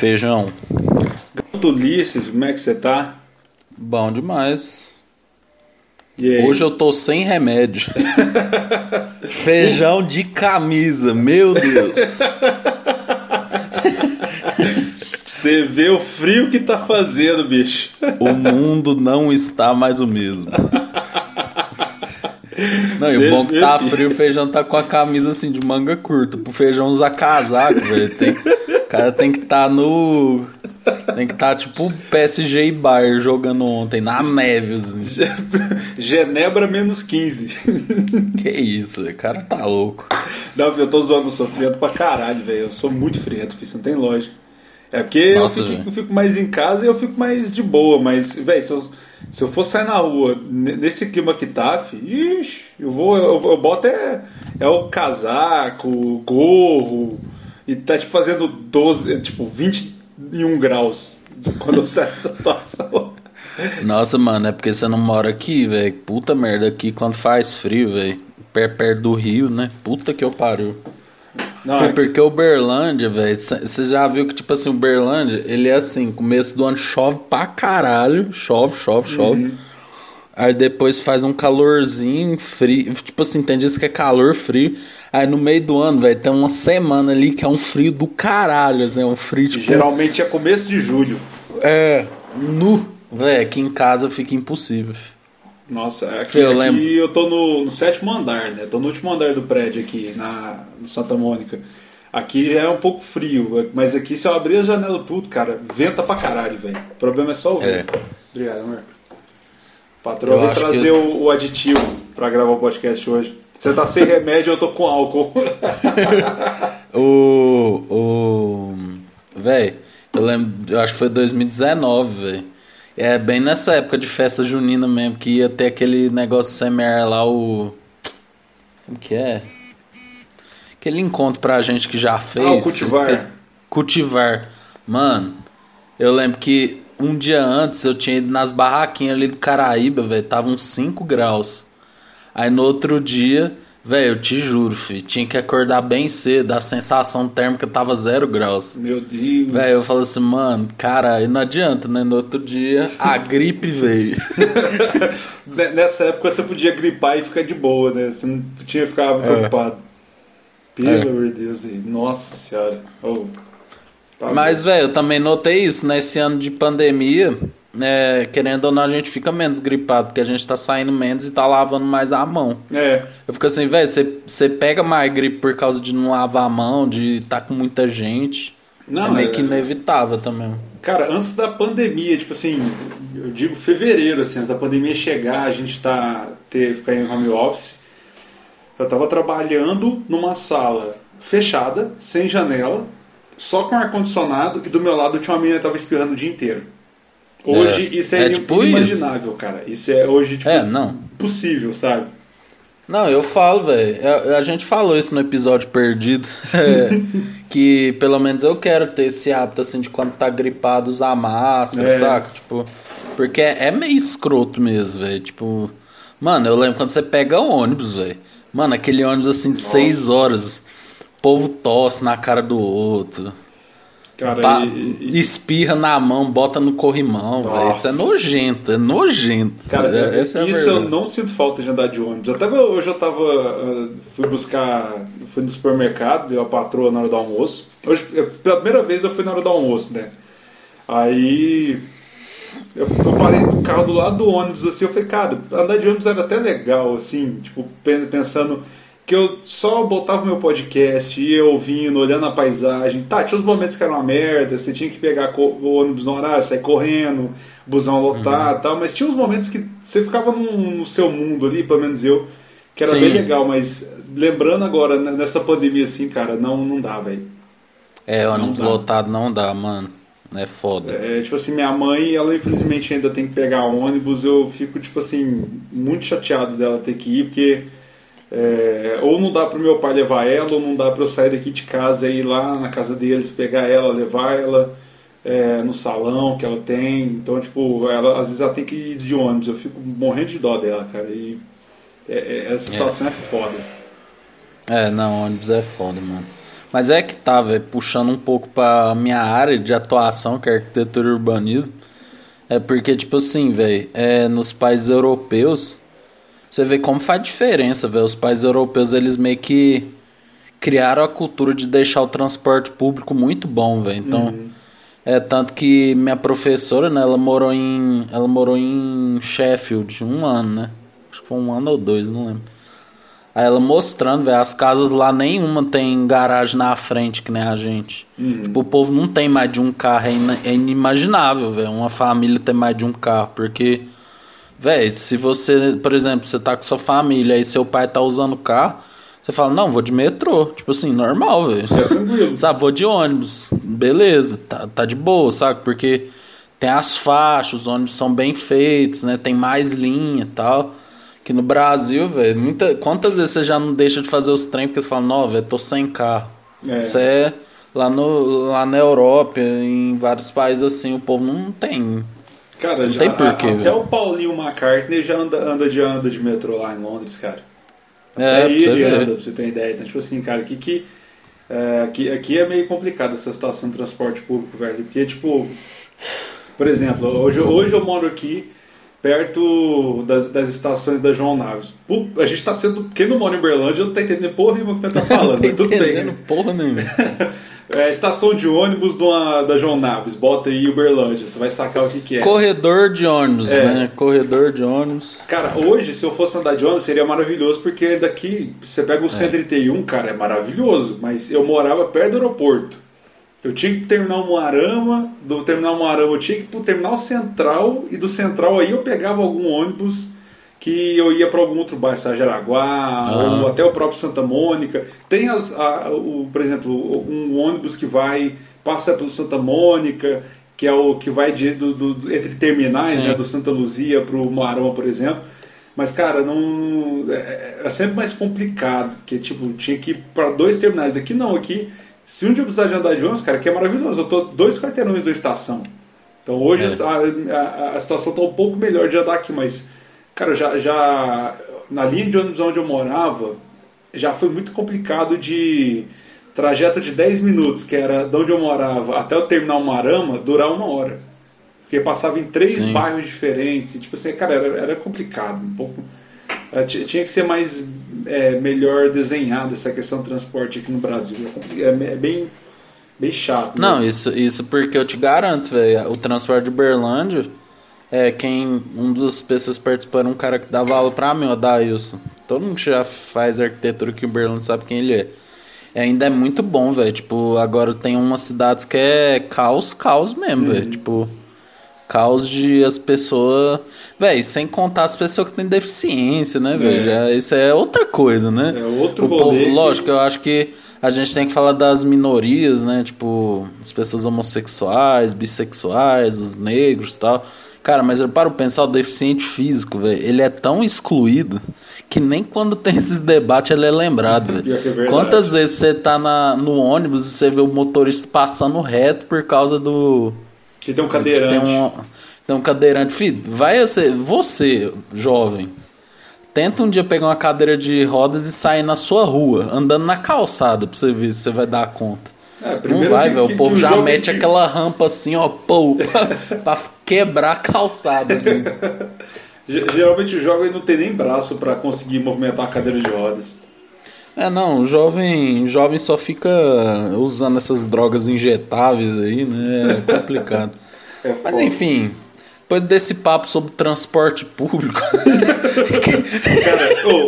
Feijão? Gato Ulisses, como é que você tá? Bom demais. Hoje eu tô sem remédio. feijão de camisa, meu Deus. Você vê o frio que tá fazendo, bicho. O mundo não está mais o mesmo. Não, e o bom que tá frio, o feijão tá com a camisa assim de manga curta. Pro feijão usar casaco, velho. Tem- cara tem que tá no. Tem que tá tipo PSG e Bayern jogando ontem, na neve, assim. Genebra menos 15. Que isso, velho. O cara tá louco. Não, eu tô zoando, eu sou friento pra caralho, velho. Eu sou muito friento, filho, isso não tem lógica. É porque eu Nossa, fico, velho. eu fico mais em casa e eu fico mais de boa, mas, velho, se eu, se eu for sair na rua ne- nesse clima que tá, filho, ixi, eu vou, eu, eu boto é, é o casaco, o gorro, e tá tipo fazendo 12, é, tipo 21 graus quando eu saio dessa situação. Nossa, mano, é porque você não mora aqui, velho. Puta merda, aqui quando faz frio, velho. Per- Perto do rio, né? Puta que eu pariu. Não, Foi é que- porque o Berlândia, velho, você já viu que, tipo assim, o Berlândia, ele é assim, começo do ano chove pra caralho, chove, chove, chove. Uhum. Aí depois faz um calorzinho, frio, tipo assim, tem dias que é calor, frio. Aí no meio do ano, velho, tem uma semana ali que é um frio do caralho, assim, é um frio, tipo... geralmente é começo de julho. É, nu. Velho, aqui em casa fica impossível. Nossa, aqui, Eu aqui lembro. eu tô no, no sétimo andar, né? Tô no último andar do prédio aqui, na no Santa Mônica. Aqui já é um pouco frio, mas aqui se eu abrir a janela tudo, cara, venta pra caralho, velho. O problema é só o É. vento. Obrigado, amor. Patrão, Eu vem trazer esse- o, o aditivo pra gravar o podcast hoje. Você tá sem remédio, eu tô com álcool. O. O. Véi, eu lembro, eu acho que foi 2019, velho. É bem nessa época de festa junina mesmo, que ia ter aquele negócio semear lá, o. Como que é? Aquele encontro pra gente que já fez. Ah, cultivar. Cultivar. Mano, eu lembro que um dia antes eu tinha ido nas barraquinhas ali do Caraíba, velho. Tava uns 5 graus. Aí no outro dia, velho, eu te juro, filho, tinha que acordar bem cedo, a sensação térmica tava zero graus. Meu Deus. Velho, eu falo assim, mano, cara, aí não adianta, né? No outro dia, a gripe veio. Ne- Nessa época você podia gripar e ficar de boa, né? Você não tinha que ficar preocupado. Pelo É. amor de Deus, nossa senhora. Oh, tá Mas, velho, eu também notei isso, nesse ano de pandemia, né? Querendo ou não, a gente fica menos gripado, porque a gente tá saindo menos e tá lavando mais a mão. É, Eu fico assim, velho, você- pega mais gripe por causa de não lavar a mão, de estar com muita gente. Não, é meio é- que inevitável também. Cara, antes da pandemia, tipo assim, eu digo fevereiro, assim, antes da pandemia chegar, a gente tá ter ficar em home office. Eu tava trabalhando numa sala fechada, sem janela, só com ar condicionado, e do meu lado tinha uma menina que tava espirrando o dia inteiro. Hoje É. isso é, É tipo inimaginável, cara. Isso é hoje tipo É, não. impossível, sabe? Não, eu falo, velho. A, a gente falou isso no episódio perdido. é, que pelo menos eu quero ter esse hábito, assim, de quando tá gripado usar máscara, É. saca? Tipo, porque é, é meio escroto mesmo, velho. Tipo, mano, eu lembro quando você pega um ônibus, velho. Mano, aquele ônibus assim de seis horas. Povo tosse na cara do outro. Cara, Pa- e- e- espirra na mão, bota no corrimão. Isso é nojento, é nojento. Cara, É- é a isso eu não sinto falta de andar de ônibus. Até hoje eu tava. ah, fui buscar. Fui no supermercado, deu a patroa na hora do almoço. Hoje, pela primeira vez eu fui na hora do almoço, né? Aí. Eu, eu parei no carro do lado do ônibus, assim, eu falei, cara, andar de ônibus era até legal, assim, tipo, pen- pensando que eu só botava meu podcast, ia ouvindo, olhando a paisagem. Tá, tinha os momentos que eram uma merda, você tinha que pegar o ônibus no horário, sair correndo, busão lotado e tal, mas tinha uns momentos que você ficava num- no seu mundo ali, pelo menos eu, que era Sim. bem legal, mas lembrando agora, né, nessa pandemia assim, cara, não, não dá, velho. É, ônibus lotado não dá, mano. É foda. É, tipo assim, minha mãe, ela infelizmente ainda tem que pegar ônibus, eu fico, tipo assim, muito chateado dela ter que ir, porque é, ou não dá pro meu pai levar ela, ou não dá pra eu sair daqui de casa e ir lá na casa deles, pegar ela, levar ela é, no salão que ela tem. Então, tipo, ela, às vezes ela tem que ir de ônibus, eu fico morrendo de dó dela, cara. E é- é- essa situação é, foda. É, não, ônibus é foda, mano. Mas é que tá, velho, puxando um pouco pra minha área de atuação, que é arquitetura e urbanismo. É porque, tipo assim, velho, é, nos países europeus, você vê como faz diferença, velho. Os países europeus, eles meio que criaram a cultura de deixar o transporte público muito bom, velho. Então, uhum. é tanto que minha professora, né, ela morou em, ela morou em Sheffield um ano, né? Acho que foi um ano ou dois, não lembro. Aí ela mostrando, velho, as casas lá nenhuma tem garagem na frente que nem a gente. Uhum. Tipo, o povo não tem mais de um carro, é, in é inimaginável, velho, uma família ter mais de um carro, porque, velho, se você, por exemplo, você tá com sua família e seu pai tá usando carro, você fala, não, vou de metrô, tipo assim, normal, velho. É sabe, vou de ônibus, beleza, tá, tá de boa, sabe, porque tem as faixas, os ônibus são bem feitos, né, tem mais linha e tal. Que no Brasil, velho, muita, quantas vezes você já não deixa de fazer os trem porque você fala, não, velho, tô sem carro. É. Isso é lá, no, lá na Europa, em vários países assim, o povo não tem. Cara, não já, tem porquê, a, até o Paulinho McCartney já anda, anda, de, anda de metrô lá em Londres, cara. É, aí ele anda, pra você ter ideia. Então, tipo assim, cara, que que. É, aqui, aqui é meio complicado essa situação de transporte público, velho. Porque, tipo, por exemplo, hoje, hoje eu moro aqui perto das, das estações da João Naves. a gente tá sendo. Quem não mora em Berlândia não tá entendendo porra nenhuma que tá falando, mas tudo bem. Né? porra nenhuma. é, estação de ônibus uma, da João Naves, bota aí Uberlândia, você vai sacar o que, que é. Corredor de ônibus, é. né? Corredor de ônibus. Cara, hoje, se eu fosse andar de ônibus, seria maravilhoso, porque daqui, você pega o é. 131, cara, é maravilhoso, mas eu morava perto do aeroporto. Eu tinha que terminar o Moarama, do terminal Moarama eu tinha que ir pro terminal central, e do central aí eu pegava algum ônibus que eu ia para algum outro bairro, Jaraguá, uhum. ou até o próprio Santa Mônica. Tem, as, a, o, por exemplo, um ônibus que vai, passa pelo Santa Mônica, que é o que vai de, do, do, entre terminais, né, do Santa Luzia para o Moarama, por exemplo. Mas, cara, não é, é sempre mais complicado, porque tipo, tinha que ir para dois terminais. Aqui não, aqui se um dia precisar de andar de ônibus, cara, que é maravilhoso. Eu tô dois quarteirões da estação. Então hoje é. a, a, a, situação tá um pouco melhor de andar aqui, mas, cara, já, já na linha de ônibus onde eu morava, já foi muito complicado de trajeto de 10 minutos, que era de onde eu morava até o terminal Marama, durar uma hora. Porque passava em três Sim. bairros diferentes. E, tipo assim, cara, era, era complicado. Um pouco. É, tinha que ser mais é, melhor desenhada essa questão do transporte aqui no Brasil. É, é bem, bem chato. Né? Não, isso, isso porque eu te garanto, velho. O transporte de Uberlândia, é, quem, um dos pessoas participando, um cara que dava aula pra mim, o Dailson. Todo mundo que já faz arquitetura aqui em Uberlândia sabe quem ele é. E ainda é muito bom, velho. Tipo, agora tem umas cidades que é caos, caos mesmo, uhum. velho. Tipo, caos de as pessoas. Véi, sem contar as pessoas que têm deficiência, né, velho? É. Isso é outra coisa, né? É outro o povo, lógico, eu acho que a gente tem que falar das minorias, né? Tipo, as pessoas homossexuais, bissexuais, os negros e tal. Cara, mas eu paro pensar, o deficiente físico, velho, ele é tão excluído que nem quando tem esses debates ele é lembrado, velho. É Quantas vezes você tá na, no ônibus e você vê o motorista passando reto por causa do que tem um cadeirante. Tem um, tem um cadeirante. Filho, vai você, você, jovem, tenta um dia pegar uma cadeira de rodas e sair na sua rua, andando na calçada, pra você ver se você vai dar conta. É, não vai, velho. O povo já mete que... aquela rampa assim, ó, pô, pra, pra quebrar a calçada. Assim. Geralmente o jovem não tem nem braço para conseguir movimentar a cadeira de rodas. É, não, o jovem, o jovem só fica usando essas drogas injetáveis aí, né? É complicado. é Mas enfim, depois desse papo sobre transporte público. Cara, oh,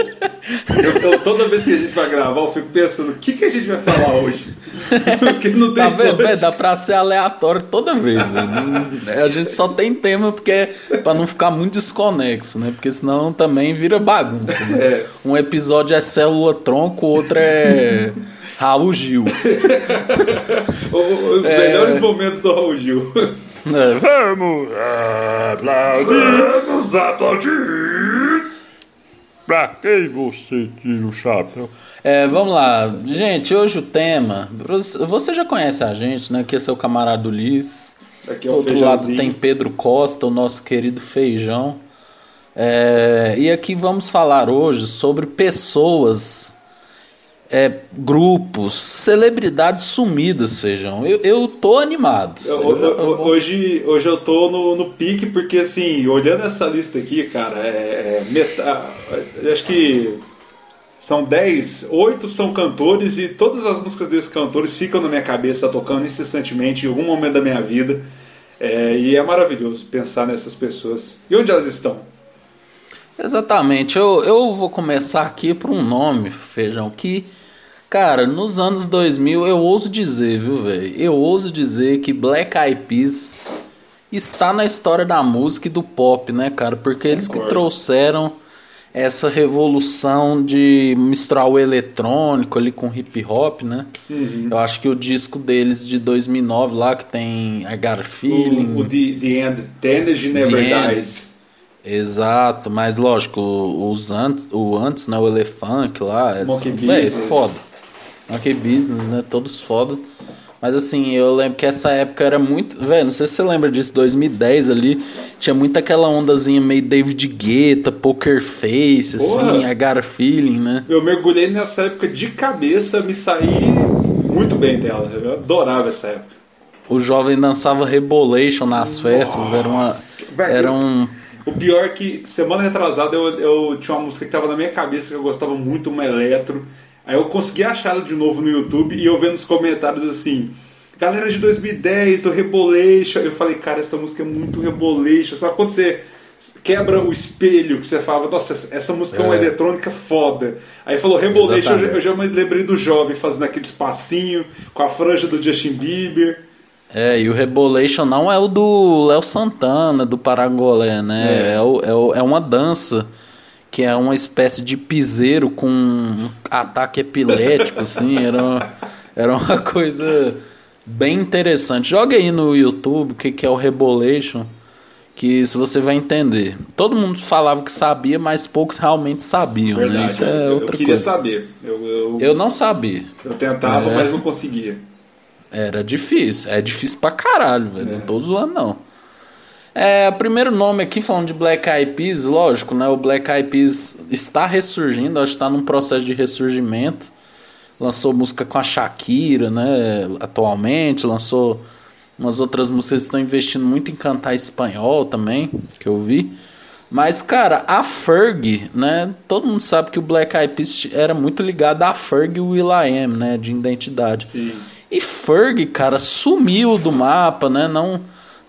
eu, eu, toda vez que a gente vai gravar, eu fico pensando, o que, que a gente vai falar hoje? porque não tem tá vendo? Véio, dá pra ser aleatório toda vez. Né? A gente só tem tema porque é pra não ficar muito desconexo, né? Porque senão também vira bagunça. Né? É. Um episódio é célula tronco, o outro é. Raul Gil. Os é... melhores momentos do Raul Gil. É, vamos aplaudir. Vamos aplaudir. Pra quem você tira o chapéu? É, vamos lá. Gente, hoje o tema. Você já conhece a gente, né? Aqui é seu camarada Ulisses. Aqui é o Do outro lado tem Pedro Costa, o nosso querido feijão. É, e aqui vamos falar hoje sobre pessoas é, grupos, celebridades sumidas, sejam. Eu, eu tô animado. Eu, eu, eu, hoje, hoje eu tô no, no pique, porque assim, olhando essa lista aqui, cara, é, é metade, acho que são 10, 8 são cantores e todas as músicas desses cantores ficam na minha cabeça tocando incessantemente em algum momento da minha vida. É, e é maravilhoso pensar nessas pessoas. E onde elas estão? Exatamente. Eu, eu vou começar aqui por um nome, Feijão, que Cara, nos anos 2000 eu ouso dizer, viu, velho? Eu ouso dizer que Black Eyed Peas está na história da música e do pop, né, cara? Porque eles que trouxeram essa revolução de misturar o eletrônico ali com hip hop, né? Uhum. Eu acho que o disco deles de 2009 lá que tem I Got a Feeling, o, o The, The End, The Energy Never The Dies. Exato, mas lógico, os antes, o antes, né, o Elefunk lá, é, é foda. Monkey Business, né? Todos foda. Mas assim, eu lembro que essa época era muito. Velho, não sei se você lembra disso, 2010 ali. Tinha muito aquela ondazinha meio David Guetta, Poker Face, Porra. assim, Agar Feeling, né? Eu mergulhei nessa época de cabeça, me saí muito bem dela. Eu adorava essa época. O jovem dançava Rebolation nas festas, Nossa. era uma. Velho, era um. O pior é que semana retrasada eu, eu tinha uma música que tava na minha cabeça que eu gostava muito, uma eletro. Aí eu consegui achar ela de novo no YouTube e eu vendo os comentários assim. Galera de 2010, do Rebolation. Eu falei, cara, essa música é muito Rebolation. Sabe quando você quebra o espelho que você fala, nossa, essa música é, é uma eletrônica foda. Aí falou Rebolation, eu já, me lembrei do jovem fazendo aquele espacinho com a franja do Justin Bieber. É, e o Rebolation não é o do Léo Santana, do Parangolé, né? É, é, o, é, o, é uma dança que é uma espécie de piseiro com um ataque epilético, assim, era uma, era uma coisa bem interessante. Joga aí no YouTube o que, que é o Rebolation, que se você vai entender. Todo mundo falava que sabia, mas poucos realmente sabiam, né? Verdade, né? Isso é outra eu queria coisa. saber. Eu, eu, eu, não sabia. Eu tentava, é, mas não conseguia. Era difícil. É difícil pra caralho, velho. É. Não tô zoando, não. É, o primeiro nome aqui, falando de Black Eyed Peas, lógico, né? O Black Eyed Peas está ressurgindo, acho que está num processo de ressurgimento. Lançou música com a Shakira, né? Atualmente, lançou umas outras músicas que estão investindo muito em cantar espanhol também, que eu vi. Mas, cara, a Ferg, né? Todo mundo sabe que o Black Eyed Peas era muito ligado a Ferg e o Will.i.am, né? De identidade. Sim. E Ferg, cara, sumiu do mapa, né? Não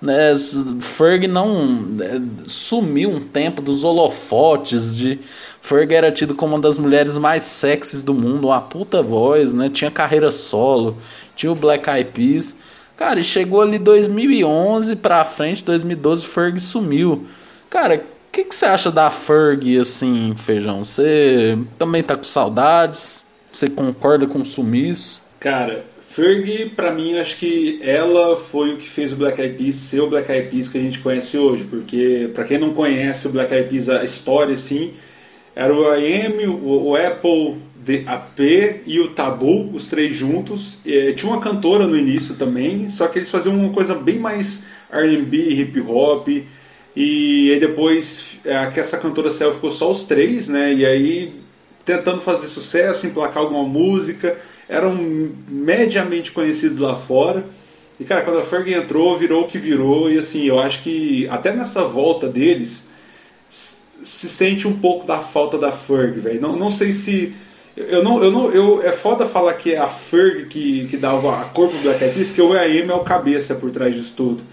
né, Ferg não é, sumiu um tempo dos holofotes de Ferg era tido como uma das mulheres mais sexys do mundo, uma puta voz, né? Tinha carreira solo, tinha o Black Eyed Peas. Cara, e chegou ali 2011 pra frente, 2012, Ferg sumiu. Cara, o que você acha da Ferg, assim, Feijão? Você também tá com saudades? Você concorda com o sumiço? Cara, Fergie, para mim, acho que ela foi o que fez o Black Eyed Peas ser o Black Eyed Peas que a gente conhece hoje, porque para quem não conhece o Black Eyed Peas, a história assim, era o IM, o, Apple AP e o Tabu, os três juntos. E, tinha uma cantora no início também, só que eles faziam uma coisa bem mais R&B, hip hop. E aí depois é, que essa cantora saiu ficou só os três, né? E aí tentando fazer sucesso, emplacar alguma música eram mediamente conhecidos lá fora. E, cara, quando a Fergie entrou, virou o que virou. E, assim, eu acho que até nessa volta deles se sente um pouco da falta da Ferg, velho. Não, não sei se. Eu não, eu não, eu, é foda falar que é a Ferg que, que dava a cor pro Black Eyed Peas, que o EAM é o cabeça por trás disso tudo.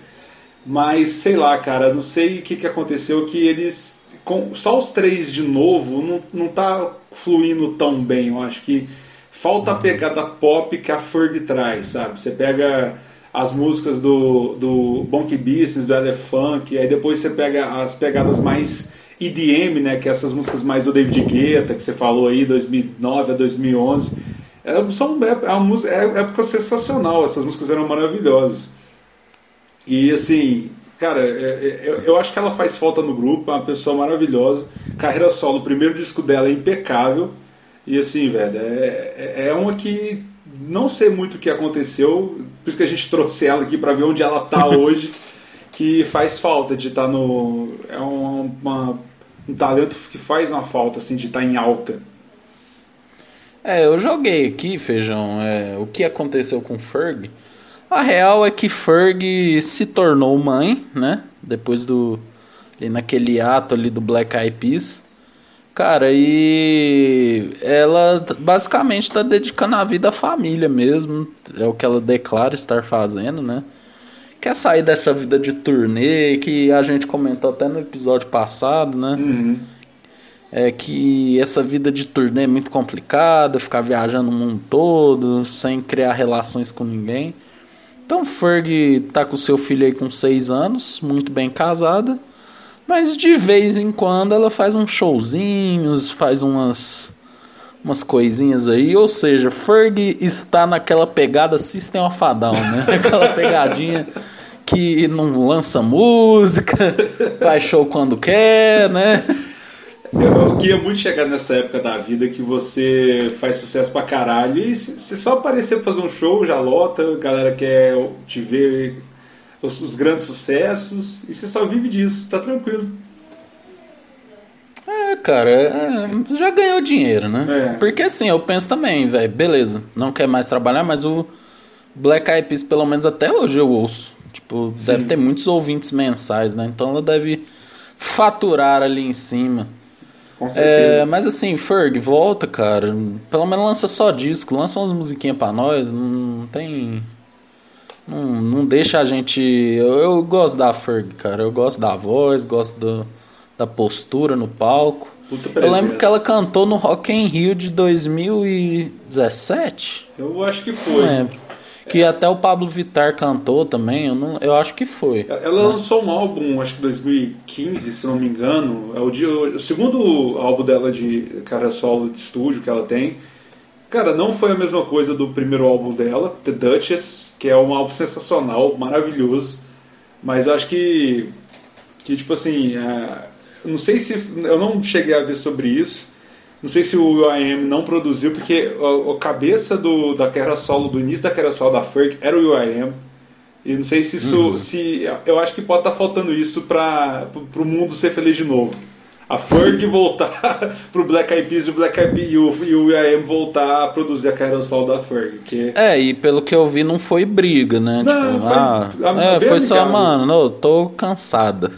Mas, sei lá, cara, não sei o que, que aconteceu que eles. Com, só os três de novo não, não tá fluindo tão bem. Eu acho que falta a pegada pop que a Ferg traz, sabe? Você pega as músicas do, do Bonky Business, do Elefunk, aí depois você pega as pegadas mais EDM, né? Que é essas músicas mais do David Guetta, que você falou aí, 2009 a 2011. É, são, é, é, uma, é época sensacional, essas músicas eram maravilhosas. E assim, cara, é, é, eu acho que ela faz falta no grupo, é uma pessoa maravilhosa. Carreira solo, o primeiro disco dela é impecável. E assim, velho, é, é, é uma que não sei muito o que aconteceu, por isso que a gente trouxe ela aqui para ver onde ela tá hoje, que faz falta de estar tá no. É uma, uma, um talento que faz uma falta, assim, de estar tá em alta. É, eu joguei aqui, feijão, é, o que aconteceu com Ferg. A real é que Ferg se tornou mãe, né? Depois do. Ali naquele ato ali do Black Eyed Peas. Cara, e ela basicamente está dedicando a vida à família mesmo. É o que ela declara estar fazendo, né? Quer sair dessa vida de turnê que a gente comentou até no episódio passado, né? Uhum. É que essa vida de turnê é muito complicada, ficar viajando o mundo todo, sem criar relações com ninguém. Então Ferg tá com seu filho aí com seis anos, muito bem casada. Mas de vez em quando ela faz uns showzinhos, faz umas umas coisinhas aí, ou seja, Ferg está naquela pegada System of a Down, né? Aquela pegadinha que não lança música, faz show quando quer, né? Eu, queria muito chegar nessa época da vida que você faz sucesso pra caralho e se se só aparecer pra fazer um show, já lota, a galera quer te ver os, os grandes sucessos e você só vive disso, tá tranquilo. É, cara, é, já ganhou dinheiro, né? É. Porque assim, eu penso também, velho, beleza, não quer mais trabalhar, mas o Black Eyed Peas, pelo menos até hoje eu ouço. Tipo, deve ter muitos ouvintes mensais, né? Então ela deve faturar ali em cima. Com É, certeza. mas assim, Ferg, volta, cara. Pelo menos lança só disco, lança umas musiquinhas pra nós. Não tem. Não, não deixa a gente. Eu, eu gosto da Ferg, cara. Eu gosto da voz, gosto do- da postura no palco. Eu lembro que ela cantou no Rock in Rio de 2017. Eu acho que Não foi. lembro. Que até o Pablo Vittar cantou também. Eu, não, eu acho que foi. Ela lançou um álbum, acho que 2015, se não me engano. É o, de- o segundo álbum dela de cara solo de estúdio que ela tem. Cara, não foi a mesma coisa do primeiro álbum dela, The Duchess, que é um álbum sensacional, maravilhoso. Mas eu acho que, que tipo assim, é, não sei se eu não cheguei a ver sobre isso. Não sei se o UIM não produziu, porque a, a cabeça do, da carreira solo, do início da carreira solo da Ferg era o UIM. E não sei se isso. Se, eu acho que pode estar faltando isso para o mundo ser feliz de novo. A Ferg voltar pro Black Eyed Peas e o Black Eyed Peas e o, e o IAM voltar a produzir a carreira solo da Ferg. Que, É, e pelo que eu vi, não foi briga, né? Não, tipo, foi- ah, a- é, foi só, mano, não, eu tô cansada.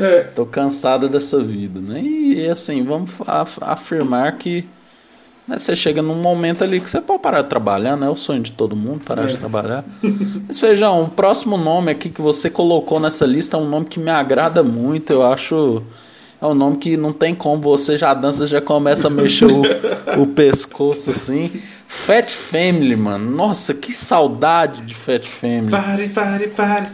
é, tô cansada dessa vida, né? E assim, vamos af- afirmar que né, você chega num momento ali que você pode parar de trabalhar, né? É o sonho de todo mundo, parar de É. trabalhar. Mas Feijão, o próximo nome aqui que você colocou nessa lista é um nome que me agrada muito, eu acho. É um nome que não tem como, você já dança, já começa a mexer o, o pescoço assim. Fat Family, mano. Nossa, que saudade de Fat Family. Pare, pare, pare.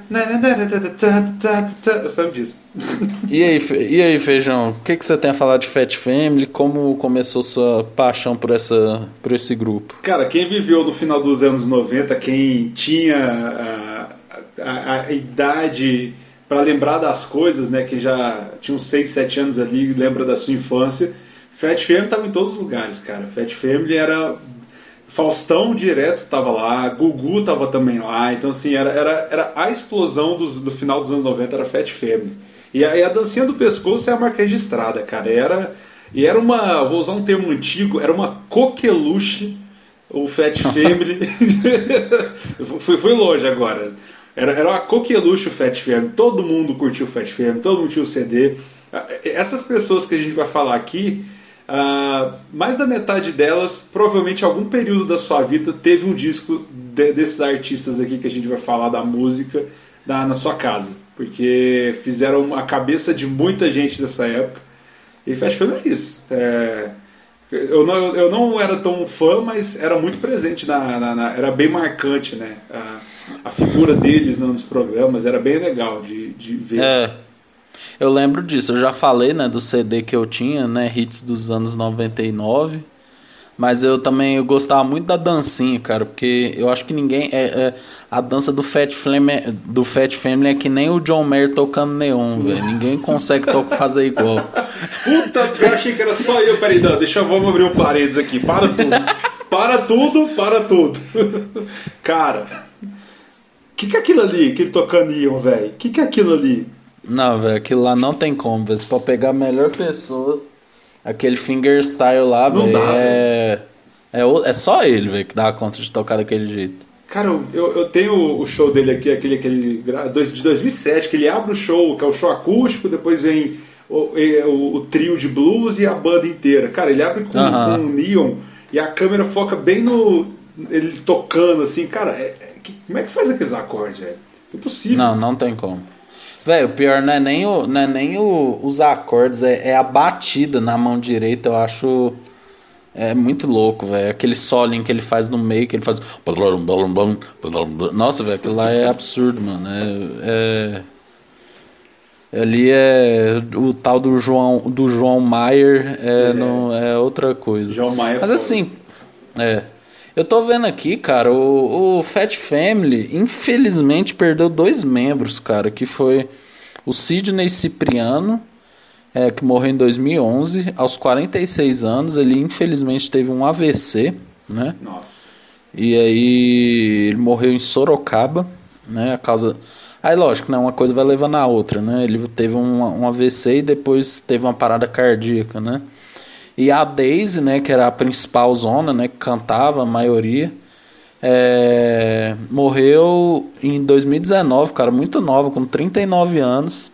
Eu sei disso. E aí, e aí Feijão, o que, que você tem a falar de Fat Family? Como começou sua paixão por, essa, por esse grupo? Cara, quem viveu no final dos anos 90, quem tinha a, a- a idade para lembrar das coisas, né, que já tinha uns 6, 7 anos ali, lembra da sua infância, Fat Family estava em todos os lugares, cara. Fat Family era Faustão direto tava lá, Gugu tava também lá, então assim, era, era, era a explosão dos, do final dos anos 90, era Fat Family. E aí a dancinha do pescoço é a marca registrada, cara. Era, e era uma, vou usar um termo antigo, era uma coqueluche, o Fat Family. foi, foi longe agora. Era, era uma coqueluche o Fat Family, todo mundo curtiu o Fat Family, todo mundo tinha o CD. Ah, Essas pessoas que a gente vai falar aqui, ah, mais da metade delas, provavelmente algum período da sua vida, teve um disco de- desses artistas aqui que a gente vai falar da música na, na sua casa. Porque fizeram a cabeça de muita gente dessa época. E Fast Family é isso. É, eu, não, eu não era tão fã, mas era muito presente, na, na- na- era bem marcante, né? A, a figura deles nos programas era bem legal de, de ver. É. Eu lembro disso, eu já falei, né, do CD que eu tinha, né, hits dos anos 99. Mas eu também eu gostava muito da dancinha, cara, porque eu acho que ninguém é, é- a dança do Fat Family, é- do Fat Family é que nem o John Mayer tocando neon, velho. Ninguém consegue to- fazer igual. Puta, eu achei que era só eu. Peraí, não, deixa eu vamos abrir um parênteses aqui. Para tudo. Para tudo, para tudo. Cara, que, que é aquilo ali, aquele tocando Ion, velho? O que, que é aquilo ali? Não, velho, aquilo lá não tem como, velho. Você pode pegar a melhor pessoa, aquele fingerstyle lá, Não velho, dá, é, É, é só ele, velho, que dá conta de tocar daquele jeito. Cara, eu, eu tenho o show dele aqui, aquele, aquele de 2007, que ele abre o show, que é o show acústico, depois vem o, o- o trio de blues e a banda inteira. Cara, ele abre com, Aham. com um neon e a câmera foca bem no. ele tocando, assim. Cara, é- que- como é que faz aqueles acordes, velho? Impossível. Não, não tem como. Velho, o pior não é nem, o, não é nem o- os acordes, é, é a batida na mão direita, eu acho. É muito louco, velho. Aquele solinho que ele faz no meio, que ele faz. Nossa, velho, aquilo lá é absurdo, mano. É. é- Ali é o tal do João, do João Maier, é, É. Não, é outra coisa. João Maia é Mas foda. assim, é. Eu tô vendo aqui, cara, o, o Fat Family, infelizmente, perdeu dois membros, cara, que foi o Sidney Cipriano, é, que morreu em 2011, aos 46 anos, ele infelizmente teve um AVC, né? Nossa. E aí ele morreu em Sorocaba, né? A causa. Aí lógico, né? Uma coisa vai levando a outra, né? Ele teve um, um AVC e depois teve uma parada cardíaca, né? E a Daisy, né? Que era a principal zona, né? Que cantava a maioria. é, morreu em 2019, cara, muito nova, com 39 anos.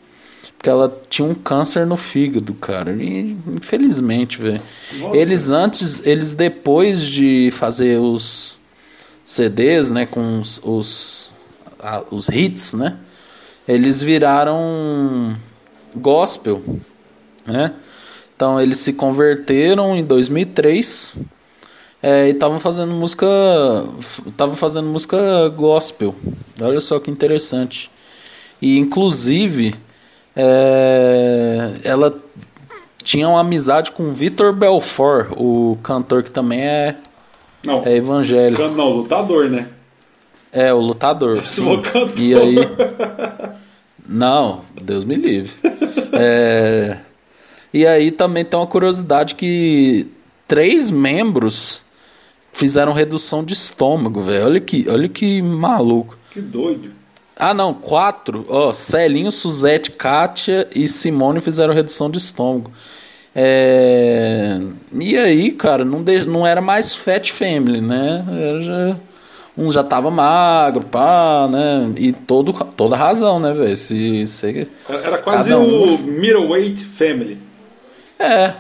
Porque ela tinha um câncer no fígado, cara. E infelizmente, velho. Eles antes, eles depois de fazer os CDs, né, com os, os, a- os hits, né, eles viraram gospel, né? Então eles se converteram em 2003 é, e estavam fazendo música, estavam fazendo música gospel. Olha só que interessante. E inclusive é, ela tinha uma amizade com Vitor Belfort, o cantor que também é, Não, é evangélico. não, lutador, né? É, o lutador. Sim. E aí. Não, Deus me livre. É, E aí também tem uma curiosidade que três membros fizeram redução de estômago, velho. Olha que, olha que maluco. Que doido. Ah, não, quatro. Ó, Celinho, Suzette, Kátia e Simone fizeram redução de estômago. É... E aí, cara, não, de... não era mais Fat Family, né? Já... Um já tava magro, pá, né? E todo, toda razão, né, velho? Se, se... Era quase um. o middleweight family. É.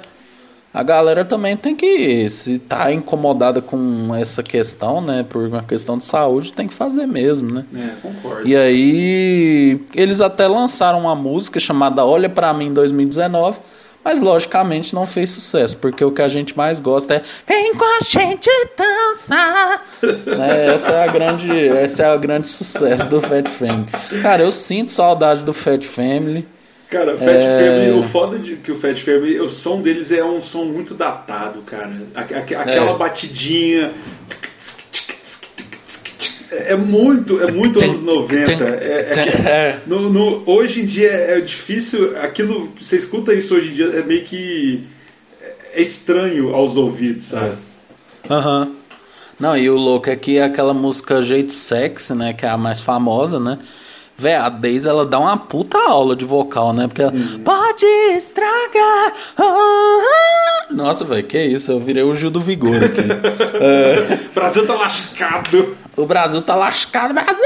A galera também tem que, se tá incomodada com essa questão, né? Por uma questão de saúde, tem que fazer mesmo, né? É, concordo. E aí, eles até lançaram uma música chamada Olha Pra Mim em 2019, mas logicamente não fez sucesso, porque o que a gente mais gosta é Vem com a gente dançar. né? Essa é a grande, essa é a grande sucesso do Fat Family. Cara, eu sinto saudade do Fat Family. Cara, Fat É. Family, o foda de que o Fat Family, o som deles é um som muito datado, cara. Aque- aque- Aquela É. batidinha. É muito, é muito anos 90. É, é- É. no- no- hoje em dia é difícil. Aquilo. Você escuta isso hoje em dia, é meio que. É estranho aos ouvidos, sabe? Aham. Não, e o louco é que aquela música Jeito Sexy, né? Que é a mais famosa, né? Véi, a Daisy, ela dá uma puta aula de vocal, né? Porque ela pode estragar. ah, ah." Nossa, velho, que isso? Eu virei o Gil do Vigor aqui. O Brasil tá lascado. o Brasil tá lascado, Brasil!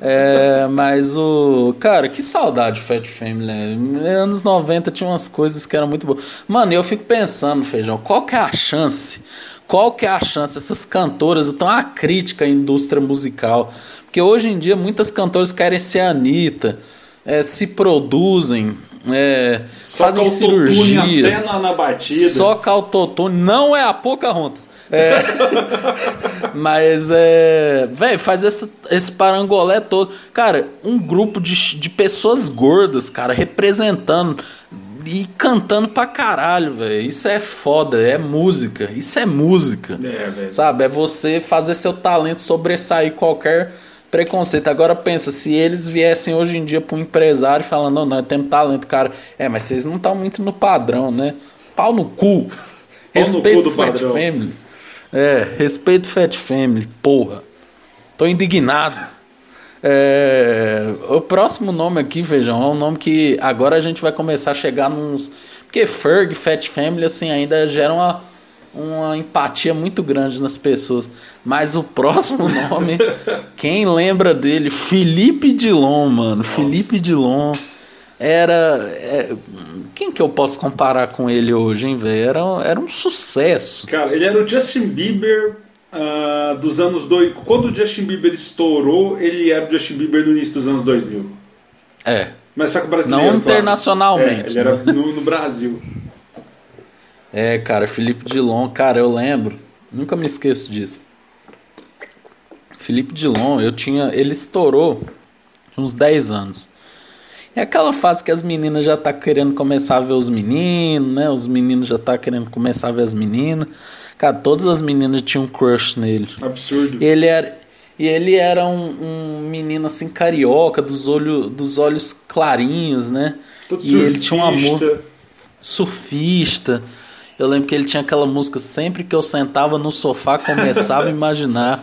é, mas o. Cara, que saudade do Fat Family, né? Nos anos 90 tinha umas coisas que eram muito boas. Mano, eu fico pensando, Feijão, qual que é a chance? Qual que é a chance? Essas cantoras estão a crítica à indústria musical. Porque hoje em dia muitas cantoras querem ser Anitta, é, se produzem, é, fazem cirurgias. Na, na batida. Só autotune, não é a Pocahontas. É. Mas é. Velho, faz essa, esse parangolé todo. Cara, um grupo de, de pessoas gordas, cara, representando e cantando pra caralho, velho. Isso é foda, é música. Isso é música. É, velho. Sabe? É você fazer seu talento sobressair qualquer preconceito. Agora pensa, se eles viessem hoje em dia para um empresário falando, não, nós temos talento, cara. É, mas vocês não estão muito no padrão, né? Pau no cu. cu Respeito do o Fat padrão. Family. É, respeito o Fat Family, porra. Tô indignado. É, o próximo nome aqui, vejam, é um nome que agora a gente vai começar a chegar nos. Porque Ferg, Fat Family, assim, ainda geram uma, uma empatia muito grande nas pessoas. Mas o próximo nome, quem lembra dele? Felipe Dilon, mano. Nossa. Felipe Dilon era. É, quem que eu posso comparar com ele hoje, hein, velho? Era, era um sucesso. Cara, ele era o Justin Bieber uh, dos anos dois. Quando o Justin Bieber estourou, ele era o Justin Bieber no início dos anos 2000. É. Mas só que brasileiro. Não internacionalmente. É, ele era né? no, no Brasil. É, cara, Felipe Dilon, cara, eu lembro. Nunca me esqueço disso. Felipe Dilon, eu tinha. Ele estourou uns 10 anos. É aquela fase que as meninas já tá querendo começar a ver os meninos, né? Os meninos já tá querendo começar a ver as meninas. Cara, todas as meninas tinham um crush nele. Absurdo. E ele era, e ele era um, um menino assim carioca, dos, olho, dos olhos clarinhos, né? Todo e surfista. ele tinha um amor surfista. Eu lembro que ele tinha aquela música sempre que eu sentava no sofá começava a imaginar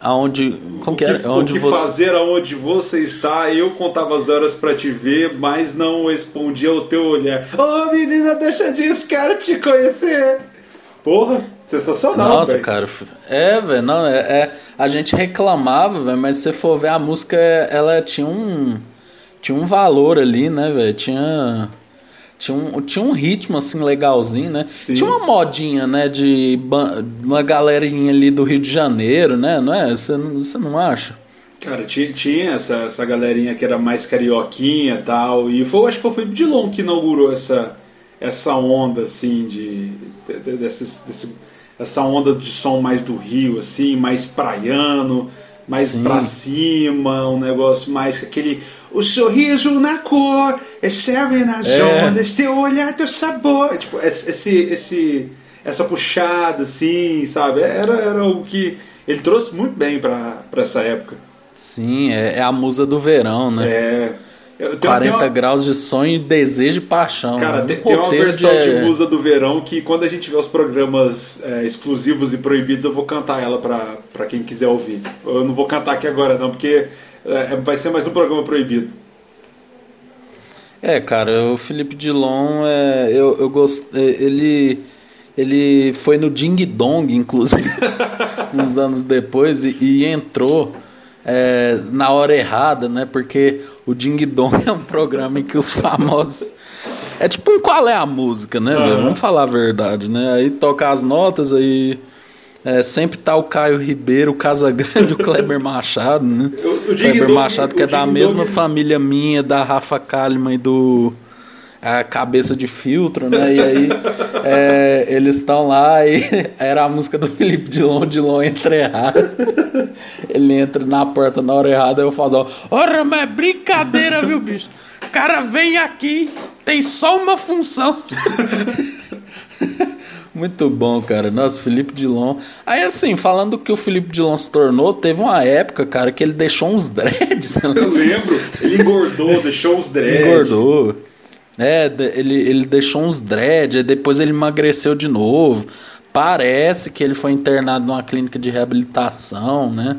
aonde como que, que era onde o que você... fazer aonde você está eu contava as horas para te ver mas não respondia ao teu olhar ô oh, menina deixa disso quero te conhecer porra sensacional nossa véio. cara é velho não é, é, a gente reclamava velho mas se você for ver a música ela tinha um tinha um valor ali né velho tinha tinha um, tinha um ritmo assim legalzinho, né? Sim. Tinha uma modinha, né? De uma galerinha ali do Rio de Janeiro, né? Não é? Você não, você não acha? Cara, tinha, tinha essa, essa galerinha que era mais carioquinha e tal. E foi, acho que foi o Dilon que inaugurou essa, essa onda, assim, de. De, de desse, essa onda de som mais do Rio, assim, mais praiano mais Sim. pra cima, um negócio mais aquele. O sorriso na cor, serve nas é. ondas, teu olhar, teu sabor. Tipo, esse, esse, essa puxada, assim, sabe? Era, era o que ele trouxe muito bem pra, pra essa época. Sim, é, é a musa do verão, né? É. 40 uma... graus de sonho, desejo e paixão. Cara, um tem, tem, uma versão de... de... musa do verão que quando a gente vê os programas é, exclusivos e proibidos, eu vou cantar ela pra, pra quem quiser ouvir. Eu não vou cantar aqui agora não, porque é, vai ser mais um programa proibido. É, cara, o Felipe Dilon, é, eu, eu gosto, é, ele, ele foi no Ding Dong, inclusive, uns anos depois, e, e entrou é, na hora errada, né? Porque o Ding Dong é um programa em que os famosos. É tipo um qual é a música, né? Uhum. Vamos falar a verdade, né? Aí toca as notas, aí. É, sempre tá o Caio Ribeiro, o Casagrande, o Kleber Machado, né? O, o Kleber Machado, que é da mesma família minha, da Rafa Kalimann e do a cabeça de filtro, né? E aí é, eles estão lá e era a música do Felipe Dilon, Dilon entra errado. Ele entra na porta na hora errada, eu falo, ora, mas é brincadeira, viu, bicho? Cara vem aqui, tem só uma função. Muito bom, cara. Nossa, Felipe Dilon. Aí, assim, falando que o Felipe Dilon se tornou, teve uma época, cara, que ele deixou uns dreads. Eu lembro. Ele engordou, deixou uns dreads. Engordou. É, ele, ele deixou uns dread, depois ele emagreceu de novo. Parece que ele foi internado numa clínica de reabilitação, né?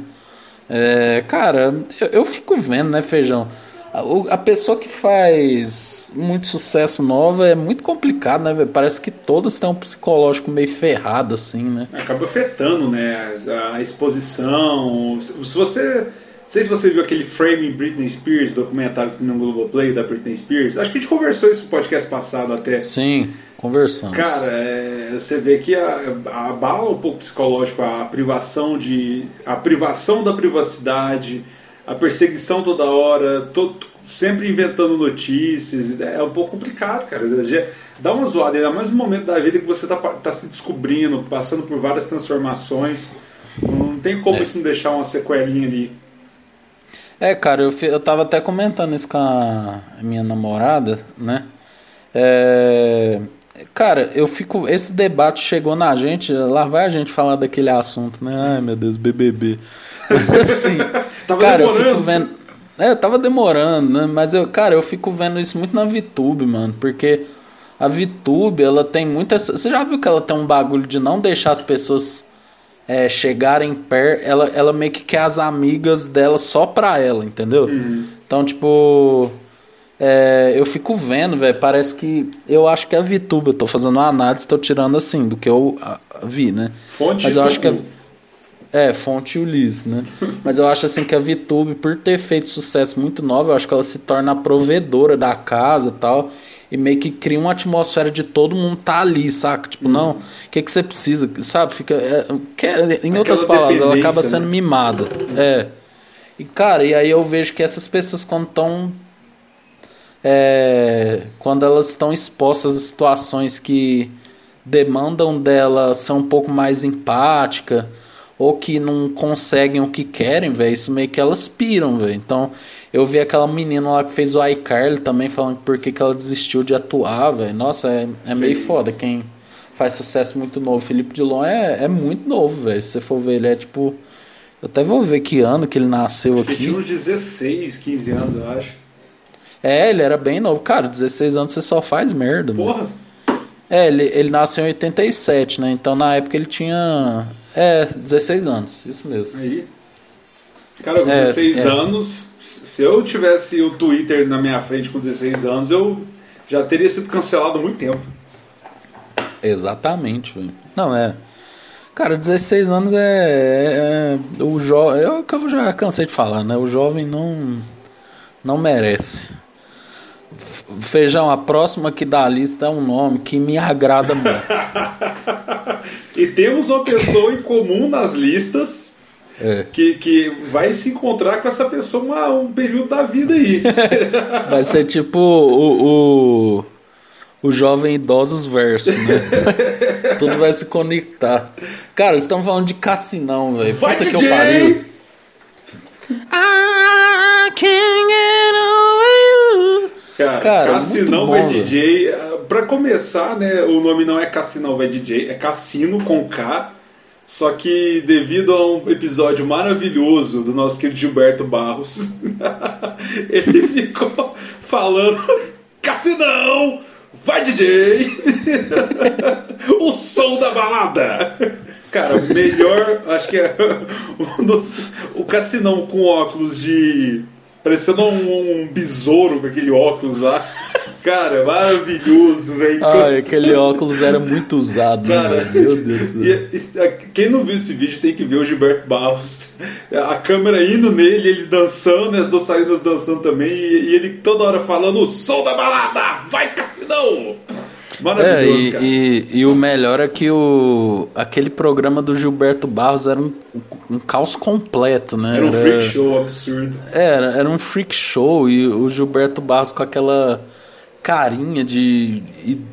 É, cara, eu, eu, fico vendo, né, Feijão? A, a, pessoa que faz muito sucesso nova é muito complicado, né, Parece que todas têm um psicológico meio ferrado, assim, né? Acaba afetando, né? A exposição. Se você sei se você viu aquele Frame Britney Spears, documentário no Globoplay da Britney Spears. Acho que a gente conversou isso no podcast passado até. Sim, conversamos. Cara, é, você vê que abala um pouco psicológico a privação de. a privação da privacidade, a perseguição toda hora, todo, sempre inventando notícias. É um pouco complicado, cara. Dá uma zoada, ainda mais no momento da vida que você tá, tá se descobrindo, passando por várias transformações. Não tem como é. isso não deixar uma sequelinha ali. É, cara, eu, eu tava até comentando isso com a minha namorada, né? É, cara, eu fico. Esse debate chegou na gente, lá vai a gente falar daquele assunto, né? Ai meu Deus, BBB. Mas assim, cara, demorando. eu fico vendo. É, tava demorando, né? Mas eu, cara, eu fico vendo isso muito na VTube, mano, porque a VTube, ela tem muita. Você já viu que ela tem um bagulho de não deixar as pessoas é, chegarem perto, ela, ela meio que quer as amigas dela só pra ela, entendeu? Uhum. Então, tipo. é, eu fico vendo, velho, parece que. Eu acho que é a VTube, eu tô fazendo uma análise, tô tirando assim, do que eu vi, né? Fonte Mas eu acho que é. É, fonte Ulisses, né? Mas eu acho assim que a VTube, por ter feito sucesso muito nova, eu acho que ela se torna a provedora da casa e tal. E meio que cria uma atmosfera de todo mundo tá ali, saca? Tipo, Uhum. não, o que, que você precisa? Sabe? Fica. é, quer- em outras Aquela palavras, ela acaba dependência, sendo né? mimada. É. E, cara, e aí eu vejo que essas pessoas, quando estão. É, quando elas estão expostas a situações que demandam dela ser um pouco mais empática ou que não conseguem o que querem, velho, isso meio que elas piram, velho. Então, eu vi aquela menina lá que fez o iCarly também falando por que que ela desistiu de atuar, velho. Nossa, é, é meio foda quem faz sucesso muito novo. Felipe Dilon é, é muito novo, velho. Se você for ver, ele é tipo. Eu até vou ver que ano que ele nasceu Ele aqui. tinha uns 16, 15 anos, eu acho. É, ele era bem novo. Cara, 16 anos você só faz merda. Porra! É, ele, ele nasceu em 87, né? Então na época ele tinha. É, 16 anos, isso mesmo. Aí. Cara, com É, 16 é. anos, se eu tivesse o Twitter na minha frente com 16 anos, eu já teria sido cancelado há muito tempo. Exatamente, velho. Não, é. Cara, 16 anos é. é- é- o jovem. É o que eu já cansei de falar, né? O jovem não. Não merece. Feijão, a próxima aqui da lista é um nome que me agrada muito. E temos uma pessoa em comum nas listas É. que, que vai se encontrar com essa pessoa uma- um período da vida aí. Vai ser tipo o, o, o jovem idosos verso, né? Tudo vai se conectar. Cara, estamos falando de Cassinão, velho. Puta que eu DJ! pariu. I can't get over you. Cara, Cara, Cassinão muito vai DJ. ah, Pra começar, né, o nome não é Cassinão vai DJ, é Cassino com K. Só que devido a um episódio maravilhoso do nosso querido Gilberto Barros, ele ficou falando Cassinão, vai DJ, o som da balada. Cara, melhor, acho que é um dos, o Cassinão com óculos de parecendo um, um besouro com aquele óculos lá. Cara, maravilhoso, velho. Ai, aquele óculos era muito usado, né, Cara, velho? Meu Deus do céu. E- e- quem não viu esse vídeo tem que ver o Gilberto Barros. A câmera indo nele, ele dançando, as dançarinas dançando também, e, e ele toda hora falando o som da balada! Vai, Cassinão! É, Maravilhoso, e, e, e o melhor é que o, aquele programa do Gilberto Barros era um, um caos completo, né? Era um freak show absurdo. Era, era um freak show e o Gilberto Barros com aquela carinha de,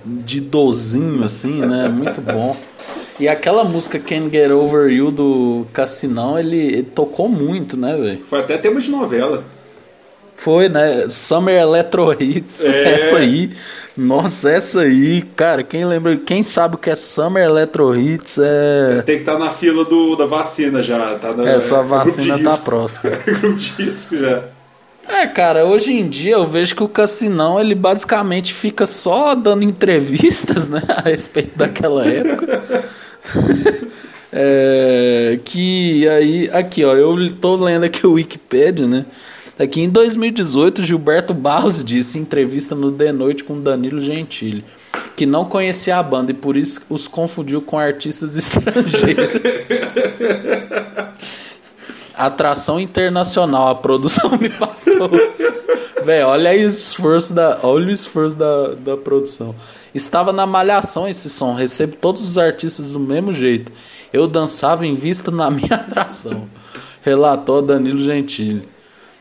de idosinho, assim, né? Muito bom. E aquela música Can't Get Over You do Cassinão, ele, ele tocou muito, né, velho? Foi até tema de novela. Foi, né? Summer Electro Hits. É. Essa aí. Nossa, essa aí, cara, quem lembra, quem sabe o que é Summer Electro Hits é. Tem que estar na fila do, da vacina já. Tá na, É, sua de vacina tá próxima. grupo de risco já. É, cara, hoje em dia eu vejo que o Cassinão ele basicamente fica só dando entrevistas, né, a respeito daquela época. É, que aí, aqui ó, eu tô lendo aqui o Wikipedia, né? Aqui em 2018, Gilberto Barros disse em entrevista no The Noite com Danilo Gentili que não conhecia a banda e por isso os confundiu com artistas estrangeiros. Atração internacional, a produção me passou. Véi, olha o esforço da, olha o esforço da, da produção. Estava na malhação esse som, recebo todos os artistas do mesmo jeito. Eu dançava em vista na minha atração. Relatou Danilo Gentili.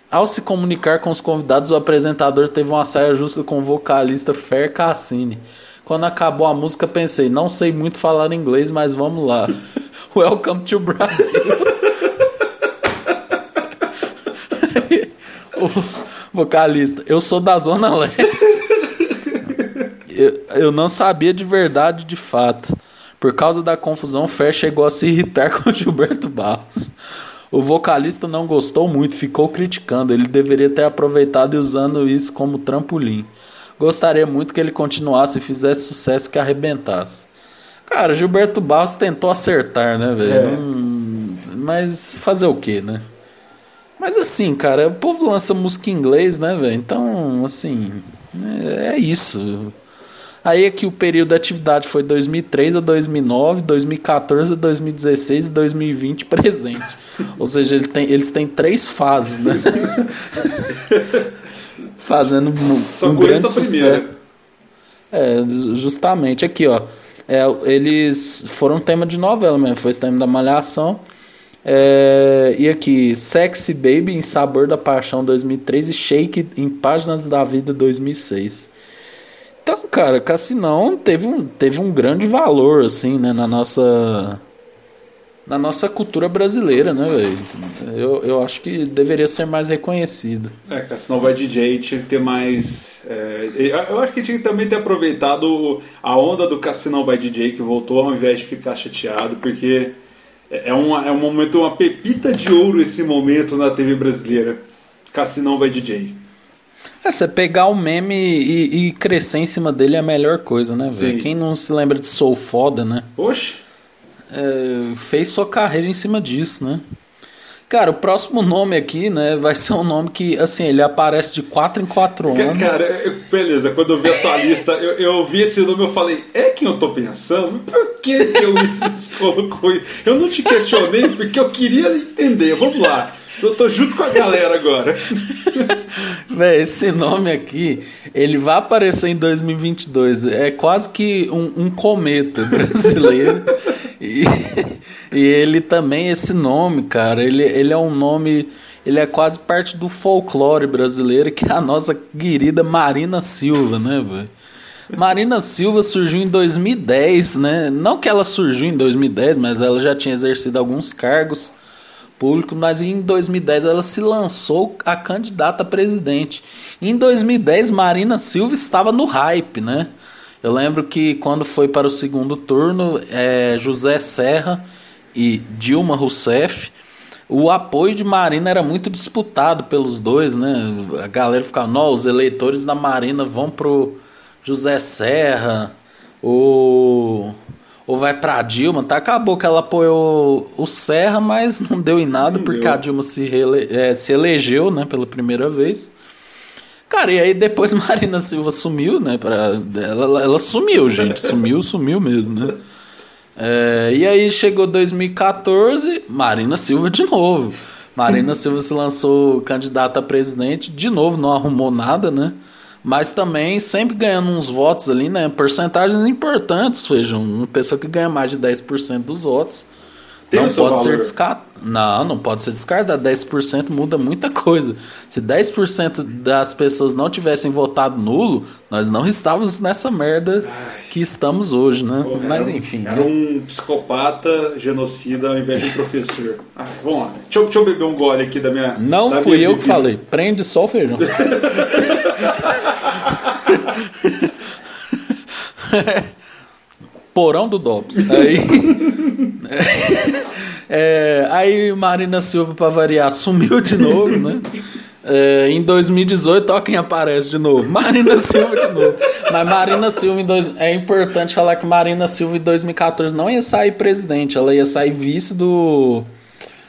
Ao se comunicar com os convidados, o apresentador teve uma saia justa com o vocalista Fer Cassini. Quando acabou a música, pensei, não sei muito falar inglês, mas vamos lá. Welcome to Brasil. o vocalista, eu sou da Zona Leste. Eu, eu não sabia de verdade, de fato. Por causa da confusão, Fer chegou a se irritar com Gilberto Barros. O vocalista não gostou muito, ficou criticando. Ele deveria ter aproveitado e usando isso como trampolim. Gostaria muito que ele continuasse e fizesse sucesso que arrebentasse. Cara, Gilberto Barros tentou acertar, né, velho? É. Não- Mas fazer o quê, né? Mas assim, cara, o povo lança música em inglês, né, velho? Então, assim, é, é isso. Aí aqui o período de atividade foi 2003 a 2009, 2014 a 2016 e 2020 presente. Ou seja, ele tem, eles têm três fases, né? Fazendo Só um conheço grande a primeira. sucesso. É, justamente aqui, ó. É, eles foram tema de novela mesmo, foi tema da Malhação. É, e aqui, Sexy Baby em Sabor da Paixão 2003 e Shake em Páginas da Vida 2006. Então, cara, Cassinão teve um, teve um grande valor, assim, né, na nossa. Na nossa cultura brasileira, né, velho? Eu, eu acho que deveria ser mais reconhecido. É, cara, senão vai DJ tinha que ter mais. é, eu acho que tinha que também ter aproveitado a onda do Cassinão vai DJ que voltou ao invés de ficar chateado, porque é, uma, é um momento, uma pepita de ouro esse momento na TV brasileira. Cassinão vai DJ. É, você pegar o meme e, e crescer em cima dele é a melhor coisa, né, velho? Quem não se lembra de Sou Foda, né? Oxe! É, fez sua carreira em cima disso, né? Cara, o próximo nome aqui, né, vai ser um nome que, assim, ele aparece de 4 em 4 Ca- anos. Cara, beleza, quando eu vi essa lista, eu, eu vi esse nome eu falei, é quem eu tô pensando? Por que, que eu es- colocou isso? Eu não te questionei porque eu queria entender. Vamos lá. Eu tô junto com a galera agora. Véi, esse nome aqui, ele vai aparecer em 2022. É quase que um, um cometa brasileiro. e, e ele também, esse nome, cara, ele, ele é um nome. Ele é quase parte do folclore brasileiro, que é a nossa querida Marina Silva, né, velho? Marina Silva surgiu em 2010, né? Não que ela surgiu em 2010, mas ela já tinha exercido alguns cargos público, mas em 2010 ela se lançou a candidata a presidente. Em 2010, Marina Silva estava no hype, né? Eu lembro que quando foi para o segundo turno, é, José Serra e Dilma Rousseff, o apoio de Marina era muito disputado pelos dois, né? A galera ficava, não, os eleitores da Marina vão pro José Serra, ou ou vai pra Dilma, tá? Acabou que ela apoiou o Serra, mas não deu em nada, Não porque deu. a Dilma se, reele- é, se elegeu, né, pela primeira vez. Cara, e aí depois Marina Silva sumiu, né? Pra, ela, ela sumiu, gente. Sumiu, sumiu mesmo, né? É, e aí chegou 2014, Marina Silva de novo. Marina Silva se lançou candidata a presidente, de novo não arrumou nada, né? Mas também sempre ganhando uns votos ali, né? Porcentagens importantes, vejam, uma pessoa que ganha mais de 10% dos votos. Tem não pode ser valor. descartado. Não, não pode ser descartado. 10% muda muita coisa. Se 10% das pessoas não tivessem votado nulo, nós não estávamos nessa merda que estamos hoje, né? Pô, Mas era enfim. Era né? um psicopata genocida ao invés de um professor. Ah, vamos lá. Deixa eu, deixa eu beber um gole aqui da minha. Não da fui minha eu que bebida. falei. Prende só o feijão. Porão do Dobbs. Aí. É, aí Marina Silva, pra variar, sumiu de novo, né? É, em 2018, ó quem aparece de novo. Marina Silva de novo. Mas Marina Silva em dois, é importante falar que Marina Silva em 2014 não ia sair presidente, ela ia sair vice do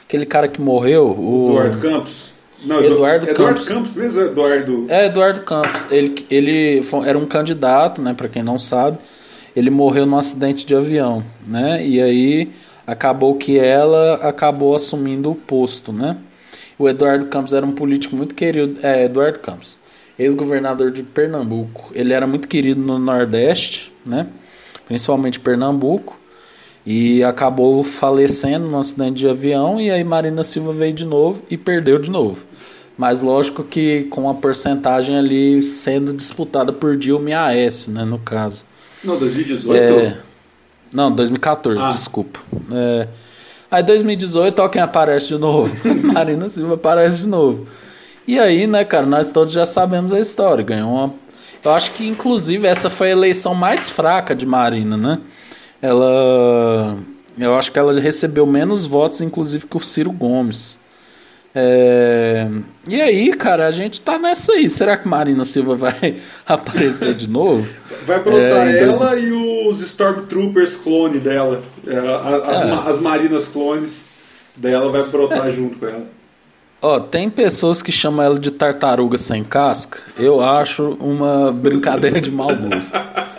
aquele cara que morreu, o Eduardo Campos. Não, Eduardo Eduardo Campos. Campos mesmo, Eduardo. É, Eduardo Campos. Ele, ele foi- era um candidato, né? Para quem não sabe. Ele morreu num acidente de avião, né? E aí acabou que ela acabou assumindo o posto, né? O Eduardo Campos era um político muito querido. É, Eduardo Campos, ex-governador de Pernambuco. Ele era muito querido no Nordeste, né? Principalmente Pernambuco. E acabou falecendo num acidente de avião. E aí Marina Silva veio de novo e perdeu de novo. Mas lógico que com a porcentagem ali sendo disputada por Dilma e Aécio, né? No caso. Não, 2018. É, não, 2014, Ah. desculpa. É, aí 2018, ó quem aparece de novo. Marina Silva aparece de novo. E aí, né, cara, nós todos já sabemos a história. Ganhou uma. Eu acho que, inclusive, essa foi a eleição mais fraca de Marina, né? Ela. Eu acho que ela recebeu menos votos, inclusive, que o Ciro Gomes. É, E aí, cara, a gente tá nessa aí. Será que Marina Silva vai aparecer de novo? Vai brotar É, dois- ela e os Stormtroopers clone dela. É, as, É. as Marinas clones dela vai brotar junto com ela. Ó, tem pessoas que chamam ela de tartaruga sem casca. Eu acho uma brincadeira de mau gosto.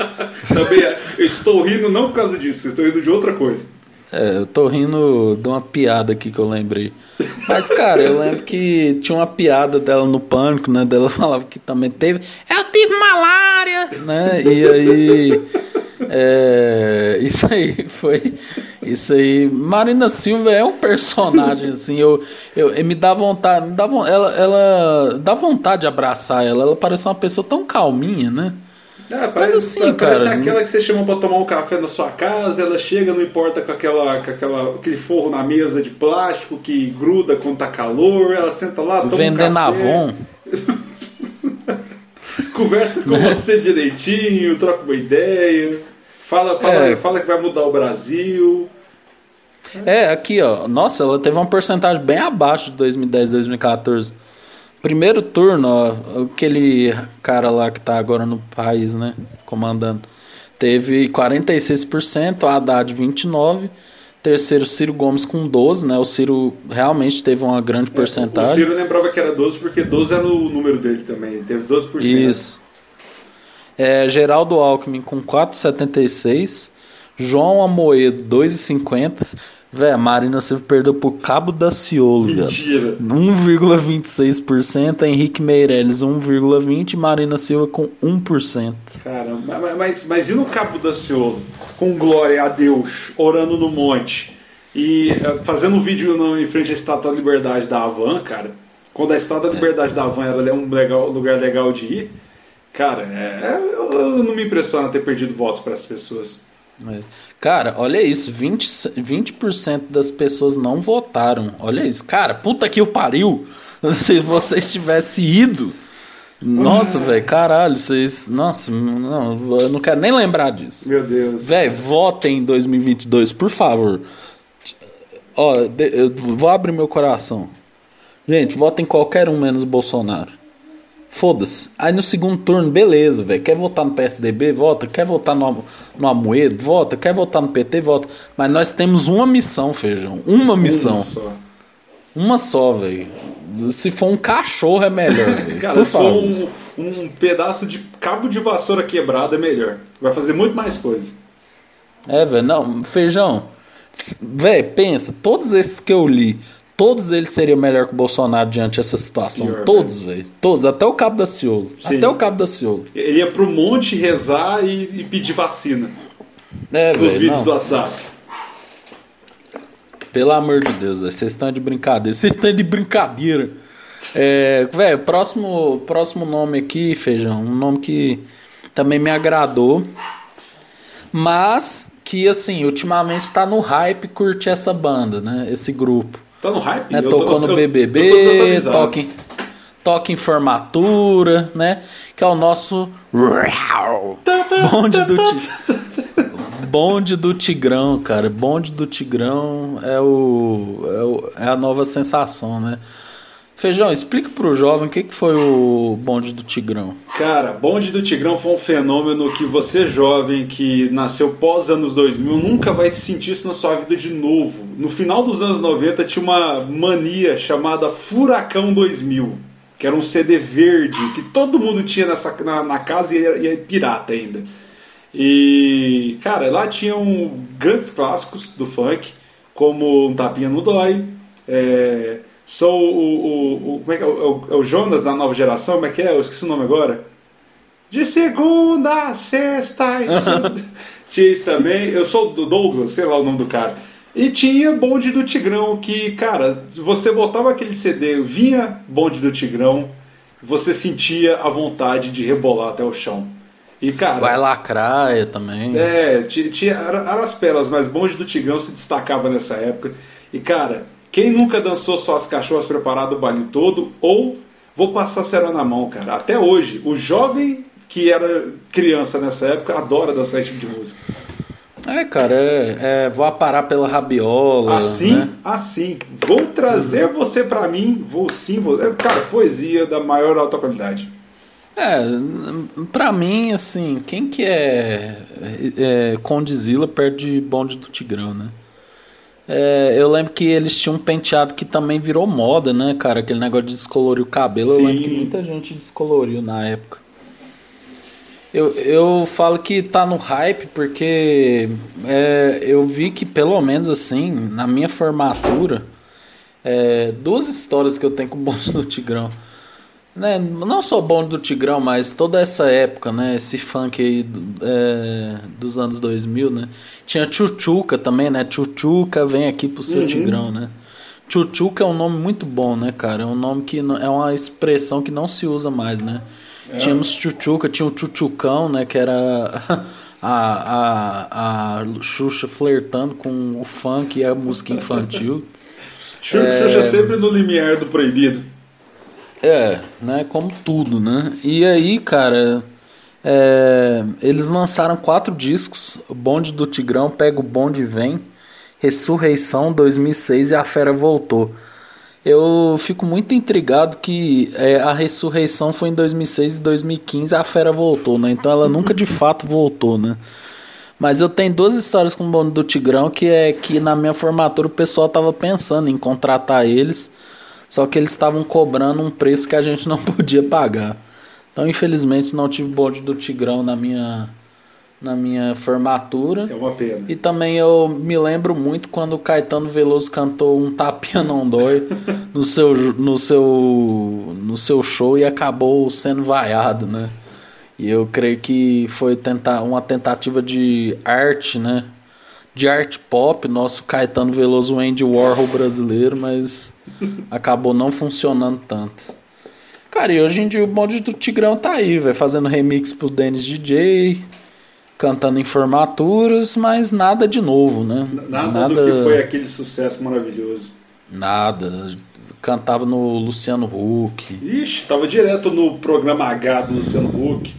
Também é. eu estou rindo não por causa disso, estou rindo de outra coisa. É, eu tô rindo de uma piada aqui que eu lembrei. Mas, cara, eu lembro que tinha uma piada dela no pânico, né? Dela falava que também teve. Eu tive malária! Né? E aí. É, isso aí foi. Isso aí. Marina Silva é um personagem, assim. Eu, eu, eu me dá vontade. Me dá, ela, ela dá vontade de abraçar ela. Ela parece uma pessoa tão calminha, né? É, parece, Mas assim, parece cara, aquela que você chama para tomar um café na sua casa, ela chega, não importa com, aquela, com aquela, aquele forro na mesa de plástico que gruda quando tá calor, ela senta lá, toma Vendendo um café. Avon. Conversa com né? você direitinho, troca uma ideia, fala, fala, é. fala que vai mudar o Brasil. É, aqui, ó. Nossa, ela teve uma porcentagem bem abaixo de 2010, 2014. Primeiro turno, ó, aquele cara lá que tá agora no país, né? Comandando. Teve 46%, a Haddad 29%. Terceiro, Ciro Gomes com 12, né? O Ciro realmente teve uma grande porcentagem. É, o Ciro lembrava que era 12 porque 12 era o número dele também. Teve 12%. Isso. É, Geraldo Alckmin com 4,76. João Amoedo 2,50. Véi, a Marina Silva perdeu pro Cabo da Ciolo, Mentira. 1,26%, Henrique Meirelles 1,20% Marina Silva com 1%. Caramba, mas, mas, mas e no Cabo da Ciolo? Com glória a Deus, orando no monte e uh, fazendo um vídeo em frente à Estátua da Liberdade da Havan, cara. Quando a Estátua da é. Liberdade é. da Havan era um legal, lugar legal de ir, cara, é, eu, eu não me impressiona ter perdido votos para as pessoas. É. Cara, olha isso, 20%, 20 das pessoas não votaram. Olha isso. Cara, puta que o pariu. Se vocês tivessem ido. Nossa, velho, caralho, vocês. Nossa, não, eu não quero nem lembrar disso. Meu Deus. Velho, votem em 2022, por favor. Ó, eu vou abrir meu coração. Gente, votem qualquer um menos Bolsonaro. Foda-se. Aí no segundo turno, beleza, velho. Quer votar no PSDB? Vota. Quer votar no, no Amoedo? Vota. Quer votar no PT? Vota. Mas nós temos uma missão, feijão. Uma missão. Uma só. Uma só, velho. Se for um cachorro é melhor. Cara, Por se favor. for um, um pedaço de cabo de vassoura quebrado é melhor. Vai fazer muito mais coisa. É, velho. Não, feijão. Velho, pensa, todos esses que eu li, todos eles seriam melhor que o Bolsonaro diante dessa situação. Pior, todos, velho. Todos, até o Cabo da Ciolo. Sim. Até o Cabo da Ciolo. Ele ia pro monte rezar e, e pedir vacina. É, Nos vídeos não. do WhatsApp. Pelo amor de Deus, vocês estão de brincadeira. Vocês estão de brincadeira. É, velho, próximo, próximo nome aqui, Feijão, um nome que também me agradou. Mas que, assim, ultimamente tá no hype curtir essa banda, né? Esse grupo. Tá no hype? Né? Tocou no BBB, toca em, toca em formatura, né? Que é o nosso bonde do bonde do Tigrão, cara. Bonde do Tigrão é o, é, o, é a nova sensação, né? Feijão, explica pro jovem o que, que foi o bonde do Tigrão. Cara, bonde do Tigrão foi um fenômeno que você, jovem, que nasceu pós anos 2000, nunca vai sentir isso na sua vida de novo. No final dos anos 90 tinha uma mania chamada Furacão 2000, que era um CD verde que todo mundo tinha nessa, na, na casa e era, era pirata ainda. E, cara, lá tinham grandes clássicos do funk, como Um Tapinha no Dói. É, Sou o, o, o como é que é? O, é o, Jonas da nova geração, como é que é? Eu esqueci o nome agora. De segunda a sexta. tinha isso também. Eu sou do Douglas, sei lá o nome do cara. E tinha Bonde do Tigrão, que, cara, você botava aquele CD, vinha Bonde do Tigrão, você sentia a vontade de rebolar até o chão. E, cara. Vai lacraia também. É, tinha, tinha eram as pérolas, mas Bonde do Tigrão se destacava nessa época. E, cara, quem nunca dançou só as cachorras preparado o baile todo? Ou vou passar cera na mão, cara. Até hoje, o jovem que era criança nessa época adora dançar esse tipo de música. É, cara, é, é vou aparar pela rabiola. Assim, né? assim. Vou trazer uhum. você para mim, vou sim, vou. É, cara, poesia da maior alta qualidade. É, pra mim, assim, quem que é, é Condizila perto de Bonde do Tigrão, né? É, eu lembro que eles tinham um penteado que também virou moda, né, cara? Aquele negócio de descolorir o cabelo. Sim. Eu lembro que muita gente descoloriu na época. Eu, eu falo que tá no hype porque é, eu vi que, pelo menos assim, na minha formatura, é, duas histórias que eu tenho com o bonde do Tigrão. Né? Não só o bonde do Tigrão, mas toda essa época, né? Esse funk aí é, dos anos 2000, né? Tinha Chuchuca também, né? Chuchuca vem aqui pro seu Uhum. Tigrão, né? Chuchuca é um nome muito bom, né, cara? É um nome que não- é uma expressão que não se usa mais, né? Tínhamos Chuchuca, tinha o Chuchucão, né? Que era a, a, a Xuxa flertando com o funk e a música infantil. Xuxa, Xuxa sempre no limiar do proibido. É, né? Como tudo, né? E aí, cara, é, eles lançaram quatro discos: Bonde do Tigrão, Pega o Bonde e Vem, Ressurreição 2006 e A Fera Voltou. Eu fico muito intrigado que é, a ressurreição foi em 2006 e 2015 a fera voltou, né? Então ela nunca de fato voltou, né? Mas eu tenho duas histórias com o Bonde do Tigrão que é que na minha formatura o pessoal tava pensando em contratar eles, só que eles estavam cobrando um preço que a gente não podia pagar. Então infelizmente não tive Bonde do Tigrão na minha na minha formatura. É uma pena. E também eu me lembro muito quando o Caetano Veloso cantou um Tapinha Não Dói no seu, no seu, no seu show e acabou sendo vaiado, né? E eu creio que foi tentar, uma tentativa de arte, né? De arte pop, nosso Caetano Veloso Andy Warhol brasileiro, mas acabou não funcionando tanto. Cara, e hoje em dia o bonde do Tigrão tá aí, velho, fazendo remix pro Dennis DJ, cantando em formaturas, mas nada de novo, né? Nada, do que foi aquele sucesso maravilhoso. Nada. Cantava no Luciano Huck. Ixi, tava direto no programa H do Luciano Huck.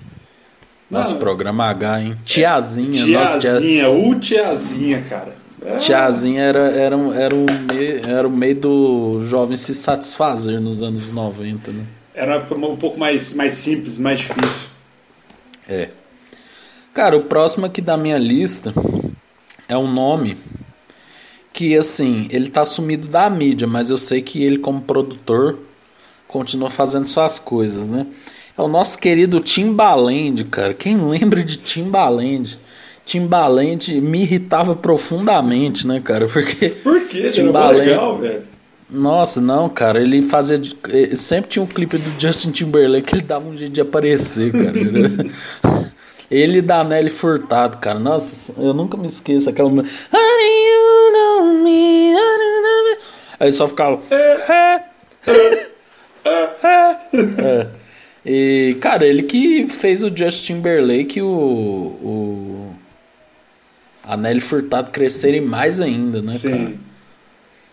Nosso programa H, hein? Tiazinha. Nossa, tia- Tiazinha, o Tiazinha, cara. É, Tiazinha era, era, um, era, um meio, era o meio do jovem se satisfazer nos anos 90, né? Era um pouco mais, mais simples, mais difícil. É. Cara, o próximo aqui da minha lista é um nome que, assim, ele tá sumido da mídia, mas eu sei que ele, como produtor, continua fazendo suas coisas, né? É o nosso querido Timbaland, cara. Quem lembra de Timbaland? Timbaland me irritava profundamente, né, cara? Porque. Por quê? Timbaland- legal, velho. Nossa, não, cara, ele fazia. eh, Sempre tinha um clipe do Justin Timberlake que ele dava um jeito de aparecer, cara. ele e da Nelly Furtado, cara. Nossa, eu nunca me esqueço aquela. Honey, you know me. Aí só ficava. É. E, cara, ele que fez o Justin Timberlake o. o a Nelly Furtado crescerem mais ainda, né, cara? Sim.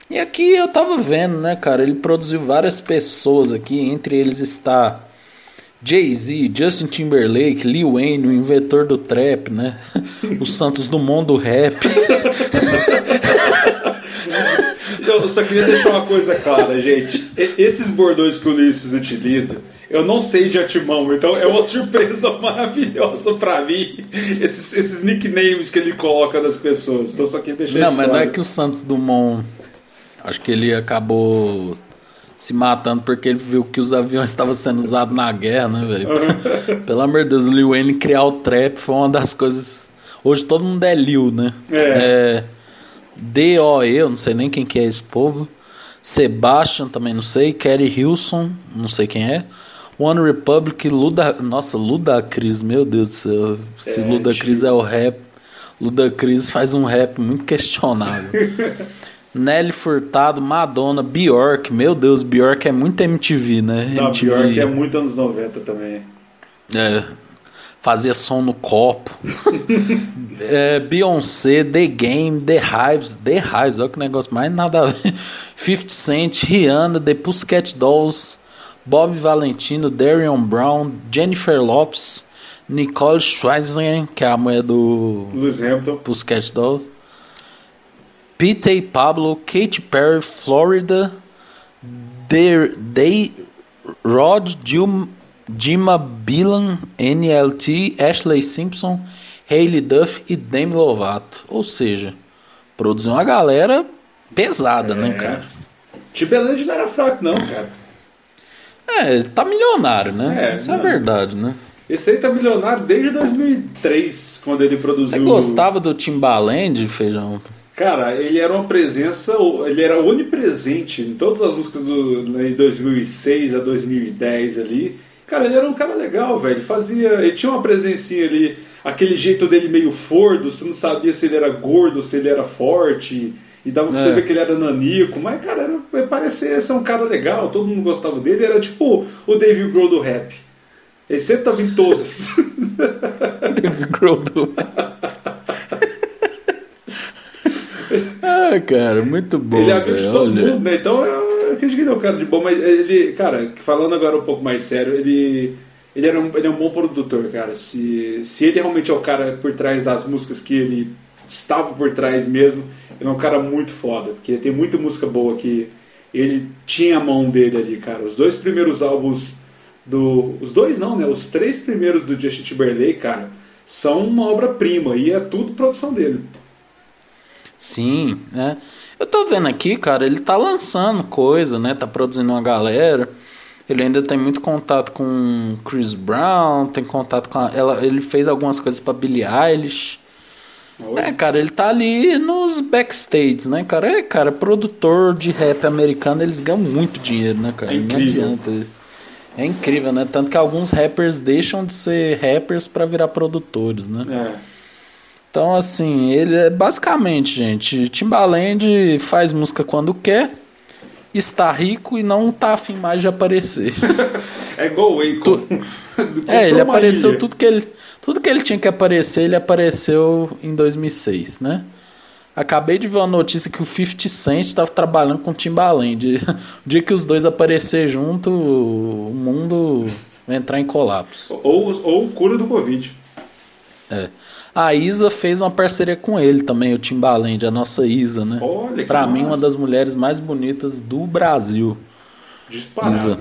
E aqui eu tava vendo, né, cara? Ele produziu várias pessoas aqui, entre eles está Jay-Z, Justin Timberlake, Lil Wayne, o inventor do trap, né? Os Santos Dumont do rap. Eu só queria deixar uma coisa clara, gente. Esses bordões que o Ulisses utiliza, eu não sei de antemão, então é uma surpresa maravilhosa pra mim. Esses, esses nicknames que ele coloca das pessoas. Então só queria deixar Não, mas não é claro. que o Santos Dumont. Acho que ele acabou se matando porque ele viu que os aviões estavam sendo usados na guerra, né, velho? Pelo amor de Deus, o Lil Wayne criar o trap foi uma das coisas. Hoje todo mundo é Lil, né? É. D.O.E., eu não sei nem quem que é esse povo. Sebastian, também não sei. Kerry Hilson, não sei quem é. One Republic, Luda. Nossa, Ludacris, meu Deus do céu. Se É, Ludacris tio. é o rap. Ludacris faz um rap muito questionável. Nelly Furtado, Madonna, Bjork. Meu Deus, Bjork é muito MTV, né? Não, MTV. que é muito anos 90 também. É, fazia som no copo. é, Beyoncé, The Game, The Hives, The Hives, olha que negócio mais nada a ver. 50 Cent, Rihanna, The Pussycat Dolls, Bob Valentino, Darion Brown, Jennifer Lopes, Nicole Schwarzenegger, que é a mulher do Lewis Hamilton. Pussycat Dolls, Pete e Pablo, Katy Perry, Florida, Day, Rod, Jim, Jima Bilan, NLT, Ashley Simpson, Hailey Duff e Demi Lovato. Ou seja, produziu uma galera pesada, É. né, cara? Timbaland não era fraco, não, cara. É, tá milionário, né? É, Isso é verdade, né? Esse aí tá milionário desde 2003, quando ele produziu. Você gostava do Timbaland, Feijão? Cara, ele era uma presença, ele era onipresente em todas as músicas do né, em 2006 a 2010 ali. Cara, ele era um cara legal, velho. Fazia, ele tinha uma presencinha ali, aquele jeito dele meio fordo, você não sabia se ele era gordo, se ele era forte, e dava pra você É. ver que ele era nanico, mas cara, era, parecia ser um cara legal, todo mundo gostava dele, era tipo o Dave Grohl do rap. Ele sempre tava em todas. Dave Grohl do... ah, cara, muito bom. ele é amigo de todo mundo, né? Então eu acredito que ele é um cara de bom, mas ele, cara, falando agora um pouco mais sério, ele, ele, era um, ele é um bom produtor, cara. Se, se ele realmente é o cara por trás das músicas que ele estava por trás mesmo, ele é um cara muito foda, porque tem muita música boa que ele tinha a mão dele ali, cara. Os dois primeiros álbuns do. Os dois não, né? Os três primeiros do Justin Timberlake, cara, são uma obra-prima e é tudo produção dele. Sim, né? Eu tô vendo aqui, cara, ele tá lançando coisa, né? Tá produzindo uma galera. Ele ainda tem muito contato com Chris Brown, tem contato com a, ela, ele fez algumas coisas pra Billie Eilish. É, cara, ele tá ali nos backstage, né, cara? É, cara, produtor de rap americano, eles ganham muito dinheiro, né, cara? É incrível. Não adianta. É incrível, né? Tanto que alguns rappers deixam de ser rappers pra virar produtores, né? É. Então, assim, ele é basicamente, gente, Timbaland faz música quando quer, está rico e não tá afim mais de aparecer. É igual o Akon. é, ele apareceu ilha. tudo que ele, tudo que ele tinha que aparecer, ele apareceu em 2006, né? Acabei de ver uma notícia que o 50 Cent estava trabalhando com o Timbaland. O dia que os dois aparecer junto, o mundo vai entrar em colapso. Ou, ou cura do Covid. É. A Isa fez uma parceria com ele também, o Timbaland, a nossa Isa, né? Olha que Pra mim, massa. uma das mulheres mais bonitas do Brasil. Disparado. Isa.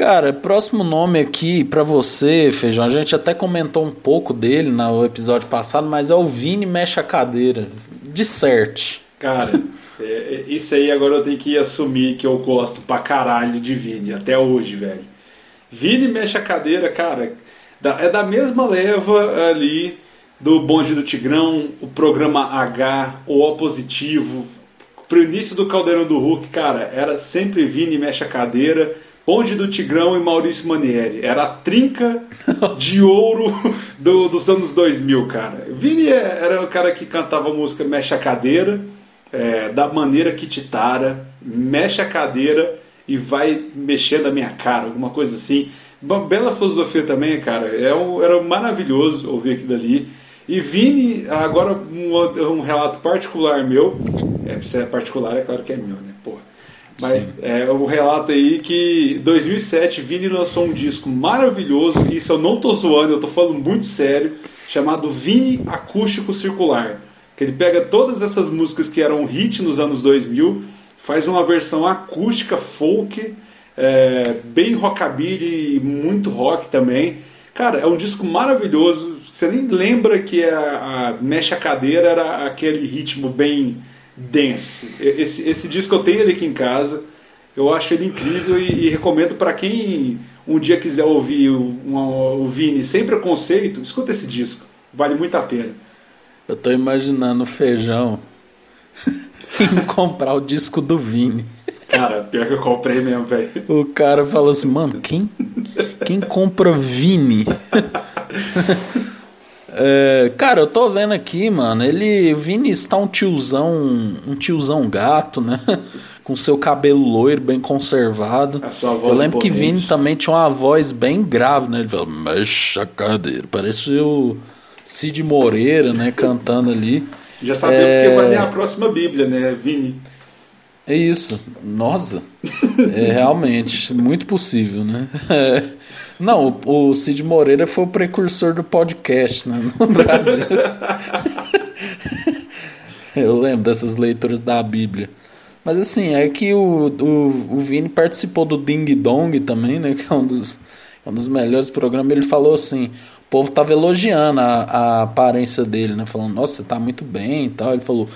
Cara, próximo nome aqui pra você, Feijão. A gente até comentou um pouco dele no episódio passado, mas é o Vini Mexe a Cadeira. De certo. Cara, é, é, isso aí agora eu tenho que assumir que eu gosto pra caralho de Vini, até hoje, velho. Vini mexe a cadeira, cara, é da mesma leva ali do Bonde do Tigrão, o programa H, o O Positivo. Pro início do Caldeirão do Hulk, cara, era sempre Vini mexe a cadeira, Bonde do Tigrão e Maurício Manieri. Era a trinca de ouro do- dos anos 2000, cara. Vini é- era o cara que cantava música Mexe a Cadeira, é, da maneira que te tara, mexe a cadeira e vai mexendo a minha cara, alguma coisa assim. Uma bela filosofia também, cara. É um, era maravilhoso ouvir aquilo ali. E Vini, agora um, um relato particular meu, é, se é particular, é claro que é meu, né? Mas é um relato aí que em 2007 Vini lançou um disco maravilhoso, e isso eu não tô zoando, eu tô falando muito sério, chamado Vini Acústico Circular. Que ele pega todas essas músicas que eram hit nos anos 2000, faz uma versão acústica, folk, é, bem rockabilly, e muito rock também. Cara, é um disco maravilhoso. Você nem lembra que a, a Mexe a Cadeira era aquele ritmo bem dance. Esse, esse disco eu tenho ele aqui em casa. Eu acho ele incrível e, e recomendo para quem um dia quiser ouvir o, uma- o Vini sem preconceito, escuta esse disco. Vale muito a pena. Eu tô imaginando o Feijão comprar o disco do Vini. Cara, pior que eu comprei mesmo, velho. O cara falou assim, mano, quem, quem compra Vini? É, cara, eu tô vendo aqui, mano. Ele, o Vini está um tiozão, um tiozão gato, né? Com seu cabelo loiro, bem conservado. A sua voz Eu lembro que imponente. Vini também tinha uma voz bem grave, né? Ele falou, mexe a cadeira. Parece o Cid Moreira, né? Cantando ali. Já sabemos É. que vai ler a próxima Bíblia, né, Vini? É isso. Nossa. É realmente muito possível, né? É. Não, o, o Cid Moreira foi o precursor do podcast né, no Brasil. Eu lembro dessas leituras da Bíblia. Mas assim, é que o, o, o Vini participou do Ding Dong também, né? Que é um dos, é um dos melhores programas. Ele falou assim: o povo tava elogiando a, a aparência dele, né? Falando, nossa, você tá muito bem e tal. Ele falou.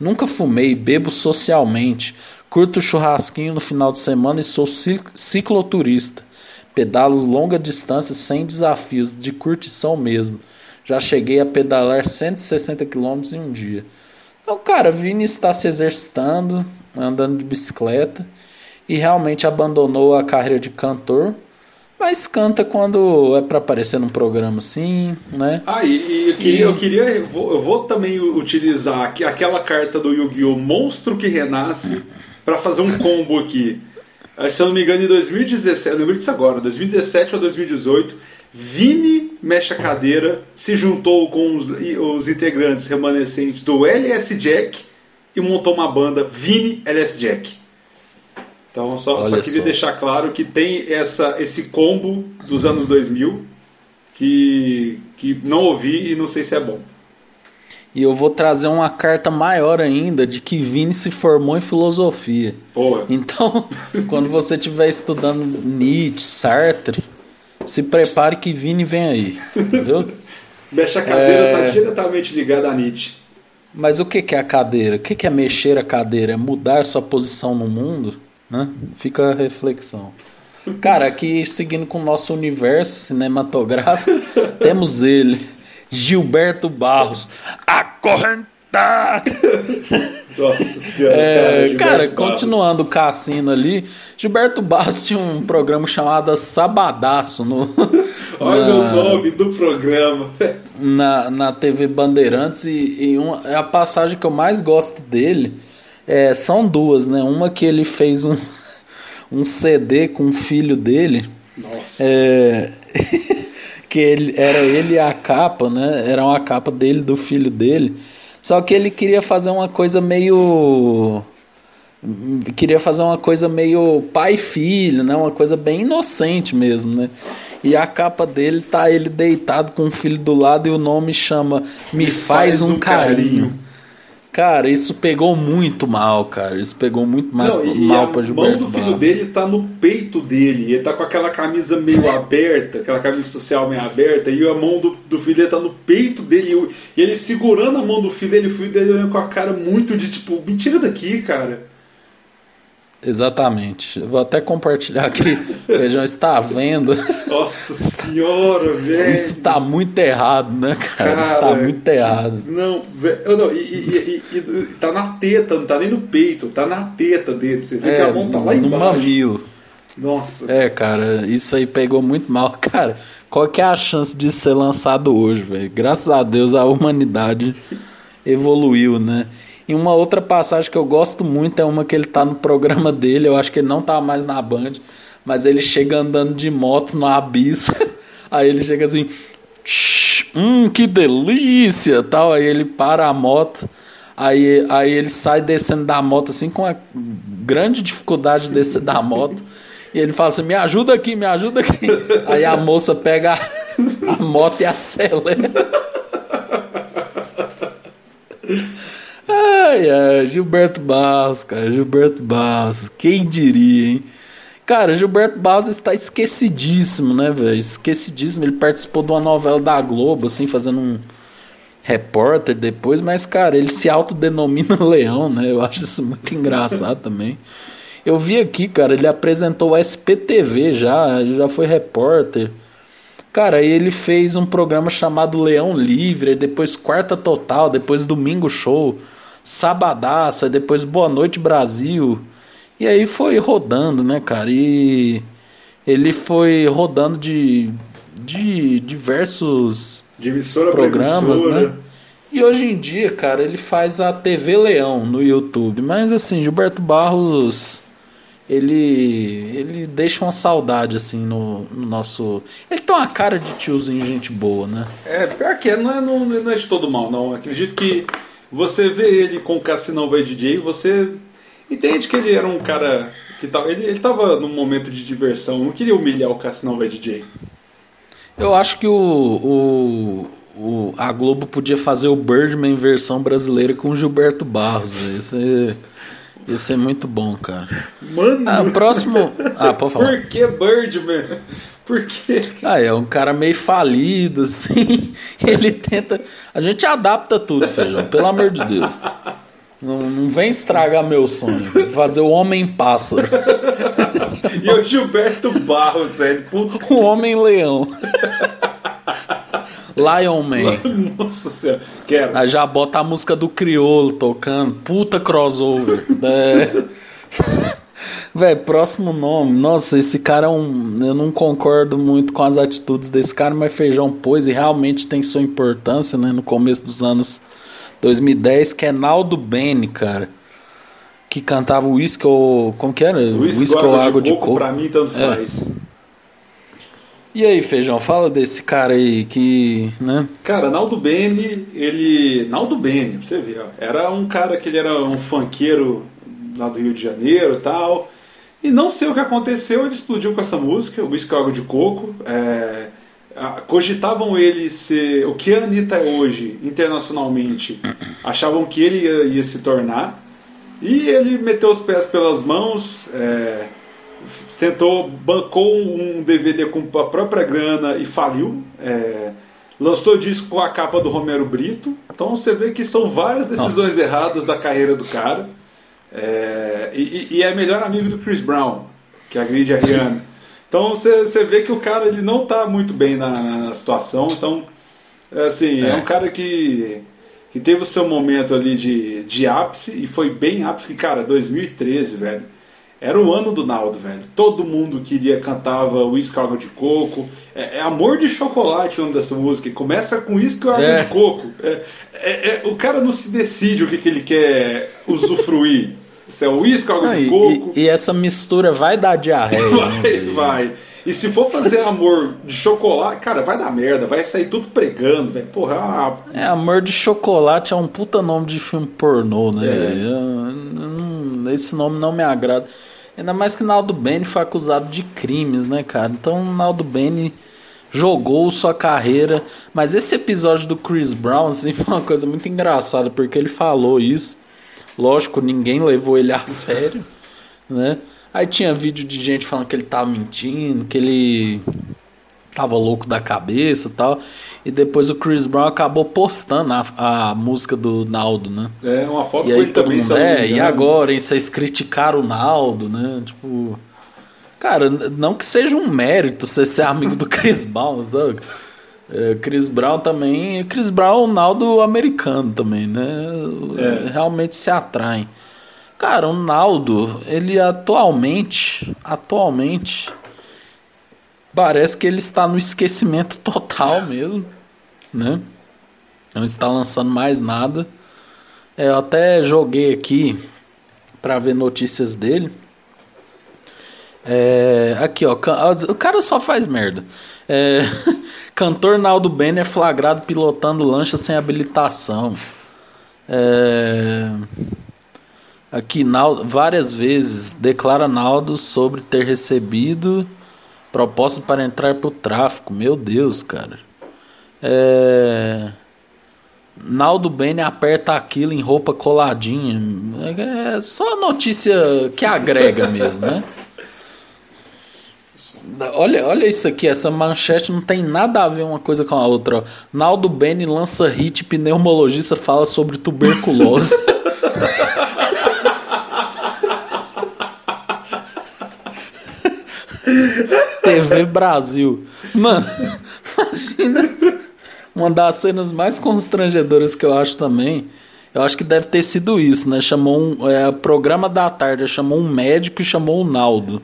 Nunca fumei, bebo socialmente, curto churrasquinho no final de semana e sou cicloturista. Pedalo longa distância sem desafios, de curtição mesmo. Já cheguei a pedalar 160 km em um dia. Então, cara, Vini está se exercitando, andando de bicicleta e realmente abandonou a carreira de cantor. Mas canta quando é para aparecer num programa assim, né? Ah, e, e eu queria, e... eu, queria eu, vou, eu vou também utilizar aquela carta do Yu-Gi-Oh! Monstro que Renasce para fazer um combo aqui. Se eu não me engano, em 2017, eu lembro disso agora, 2017 ou 2018, Vini Mexe a Cadeira se juntou com os, os integrantes remanescentes do LS Jack e montou uma banda Vini LS Jack. Então só, só queria só. deixar claro que tem essa, esse combo dos anos 2000 que, que não ouvi e não sei se é bom. E eu vou trazer uma carta maior ainda de que Vini se formou em filosofia. Porra. Então, quando você estiver estudando Nietzsche, Sartre, se prepare que Vini vem aí. Entendeu? Mexe a cadeira, tá é... diretamente ligada a Nietzsche. Mas o que é a cadeira? O que é mexer a cadeira? É mudar sua posição no mundo? Né? Fica a reflexão. Cara, aqui seguindo com o nosso universo cinematográfico, temos ele, Gilberto Barros, acorrentado. Nossa senhora. É, cara, cara continuando o cassino ali, Gilberto Barros tinha um programa chamado Sabadaço no. Olha na, o nome do programa. Na, na TV Bandeirantes, e, e uma, é a passagem que eu mais gosto dele é, são duas, né? Uma que ele fez um, um CD com o filho dele. Nossa. É, que ele, era ele a capa, né? Era uma capa dele, do filho dele. Só que ele queria fazer uma coisa meio. Queria fazer uma coisa meio pai-filho, né? Uma coisa bem inocente mesmo, né? E a capa dele tá ele deitado com o filho do lado e o nome chama Me, Me faz, faz, um, um carinho. carinho. Cara, isso pegou muito mal, cara. Isso pegou muito mais Não, mal para Gilberto. A mão do filho dele tá no peito dele. Ele tá com aquela camisa meio aberta, aquela camisa social meio aberta, e a mão do, do filho dele tá no peito dele. E ele segurando a mão do filho dele, o filho dele com a cara muito de tipo, me tira daqui, cara. Exatamente. vou até compartilhar aqui. O Feijão está vendo. Nossa senhora, velho. Isso está muito errado, né, cara? cara Isso está muito errado. Não, velho. Não, e, e, e, e, tá na teta, não tá nem no peito, tá na teta dele. Você vê é, que a mão tá lá embaixo. No mamilo. Nossa. É, cara, isso aí pegou muito mal. Cara, qual que é a chance de ser lançado hoje, velho? Graças a Deus a humanidade evoluiu, né? E uma outra passagem que eu gosto muito é uma que ele tá no programa dele, eu acho que ele não tá mais na Band, mas ele chega andando de moto no abismo. Aí ele chega assim, hum, que delícia, tal. Aí ele para a moto, aí, aí ele sai descendo da moto assim com a grande dificuldade de descer da moto. E ele fala assim: "Me ajuda aqui, me ajuda aqui". Aí a moça pega a, a moto e acelera. Ai, ai, Gilberto Barros, cara, Gilberto Barros, quem diria, hein? Cara, Gilberto Barros está esquecidíssimo, né, velho? Esquecidíssimo. Ele participou de uma novela da Globo, assim, fazendo um repórter depois, mas, cara, ele se autodenomina leão, né? Eu acho isso muito engraçado também. Eu vi aqui, cara, ele apresentou o SPTV já, já foi repórter. Cara, aí ele fez um programa chamado Leão Livre, depois Quarta Total, depois Domingo Show. Sabadaço, depois Boa Noite Brasil. E aí foi rodando, né, cara? E ele foi rodando de, de diversos de emissora programas, né? E hoje em dia, cara, ele faz a TV Leão no YouTube. Mas assim, Gilberto Barros, ele ele deixa uma saudade assim no, no nosso. Ele tem uma cara de tiozinho, gente boa, né? É, pior que é, não é, não, não é de todo mal, não. Acredito que você vê ele com o Cassinão vai DJ, você entende que ele era um cara que tava, ele, ele tava num momento de diversão, não queria humilhar o Cassinão vai DJ. Eu acho que o, o, o, a Globo podia fazer o Birdman versão brasileira com Gilberto Barros. Isso isso é muito bom, cara. Mano! Ah, o próximo. Ah, pode falar. Por que Birdman? Por quê? Ah, é um cara meio falido, assim. Ele tenta. A gente adapta tudo, feijão, pelo amor de Deus. Não, não vem estragar meu sonho. Fazer o Homem-Pássaro. e o Gilberto Barros, velho. O Homem-Leão. Lion Man. Nossa senhora. Quero. Aí já bota a música do Criolo tocando. Puta crossover. É. Véi, próximo nome. Nossa, esse cara é um. Eu não concordo muito com as atitudes desse cara, mas Feijão pôs e realmente tem sua importância, né? No começo dos anos 2010, que é Naldo Bene, cara. Que cantava o Whisky ou. Como que era? Whisky ou água de, de coco. Pra mim, tanto é. E aí, Feijão, fala desse cara aí que, né? Cara, Naldo Bene, ele... Naldo Bene, pra você ver, ó, era um cara que ele era um funkeiro lá do Rio de Janeiro e tal. E não sei o que aconteceu, ele explodiu com essa música, o Whisky Água de Coco. É, cogitavam ele ser o que a Anitta é hoje, internacionalmente. Achavam que ele ia, ia se tornar. E ele meteu os pés pelas mãos, é, tentou, bancou um DVD com a própria grana e faliu. É, lançou disco com a capa do Romero Brito. Então você vê que são várias decisões Nossa. erradas da carreira do cara. É, e, e, é melhor amigo do Chris Brown, que agride a Rihanna. Então você vê que o cara ele não está muito bem na, na, situação. Então, assim, é. é. um cara que, que teve o seu momento ali de, de ápice e foi bem ápice. Que, cara, 2013, velho. Era o ano do Naldo, velho. Todo mundo queria, cantava Whisky Água de Coco. É, é, Amor de Chocolate o nome dessa música. Começa com Whisky Água é. de Coco. É, é, é, o cara não se decide o que, que ele quer usufruir. Se é uísque, água Não, de e, coco. E, e, essa mistura vai dar diarreia. vai, né? vai. E se for fazer amor de chocolate, cara, vai dar merda, vai sair tudo pregando, velho. Porra. Ah, é, amor de chocolate é um puta nome de filme pornô, né? É. esse nome não me agrada. Ainda mais que Naldo Bene foi acusado de crimes, né, cara? Então Naldo Bene jogou sua carreira. Mas esse episódio do Chris Brown, assim, foi uma coisa muito engraçada, porque ele falou isso. Lógico, ninguém levou ele a sério, né? Aí tinha vídeo de gente falando que ele tava mentindo, que ele tava louco da cabeça e tal. E depois o Chris Brown acabou postando a, a música do Naldo, né? É, uma foto e aí todo também, mundo, é, e agora, hein, vocês criticaram o Naldo, né? Tipo. Cara, não que seja um mérito você ser amigo do Chris Brown, sabe? É, Chris Brown também. Chris Brown, o Naldo americano também, né? É. Realmente se atraem. Cara, o Naldo, ele atualmente. Atualmente. Parece que ele está no esquecimento total mesmo, né? Não está lançando mais nada. É, eu até joguei aqui para ver notícias dele. É, aqui, ó. O cara só faz merda. É, cantor Naldo Bene é flagrado pilotando lancha sem habilitação. É, aqui, Naldo, várias vezes declara Naldo sobre ter recebido propostas para entrar para o tráfico. Meu Deus, cara. É, Naldo Bene aperta aquilo em roupa coladinha. É só notícia que agrega mesmo, né? Olha, olha isso aqui, essa manchete não tem nada a ver uma coisa com a outra. Naldo Bene lança hit, pneumologista fala sobre tuberculose. TV Brasil. Mano, imagina. Uma das cenas mais constrangedoras que eu acho também. Eu acho que deve ter sido isso, né? Chamou um. É, programa da tarde, chamou um médico e chamou o Naldo.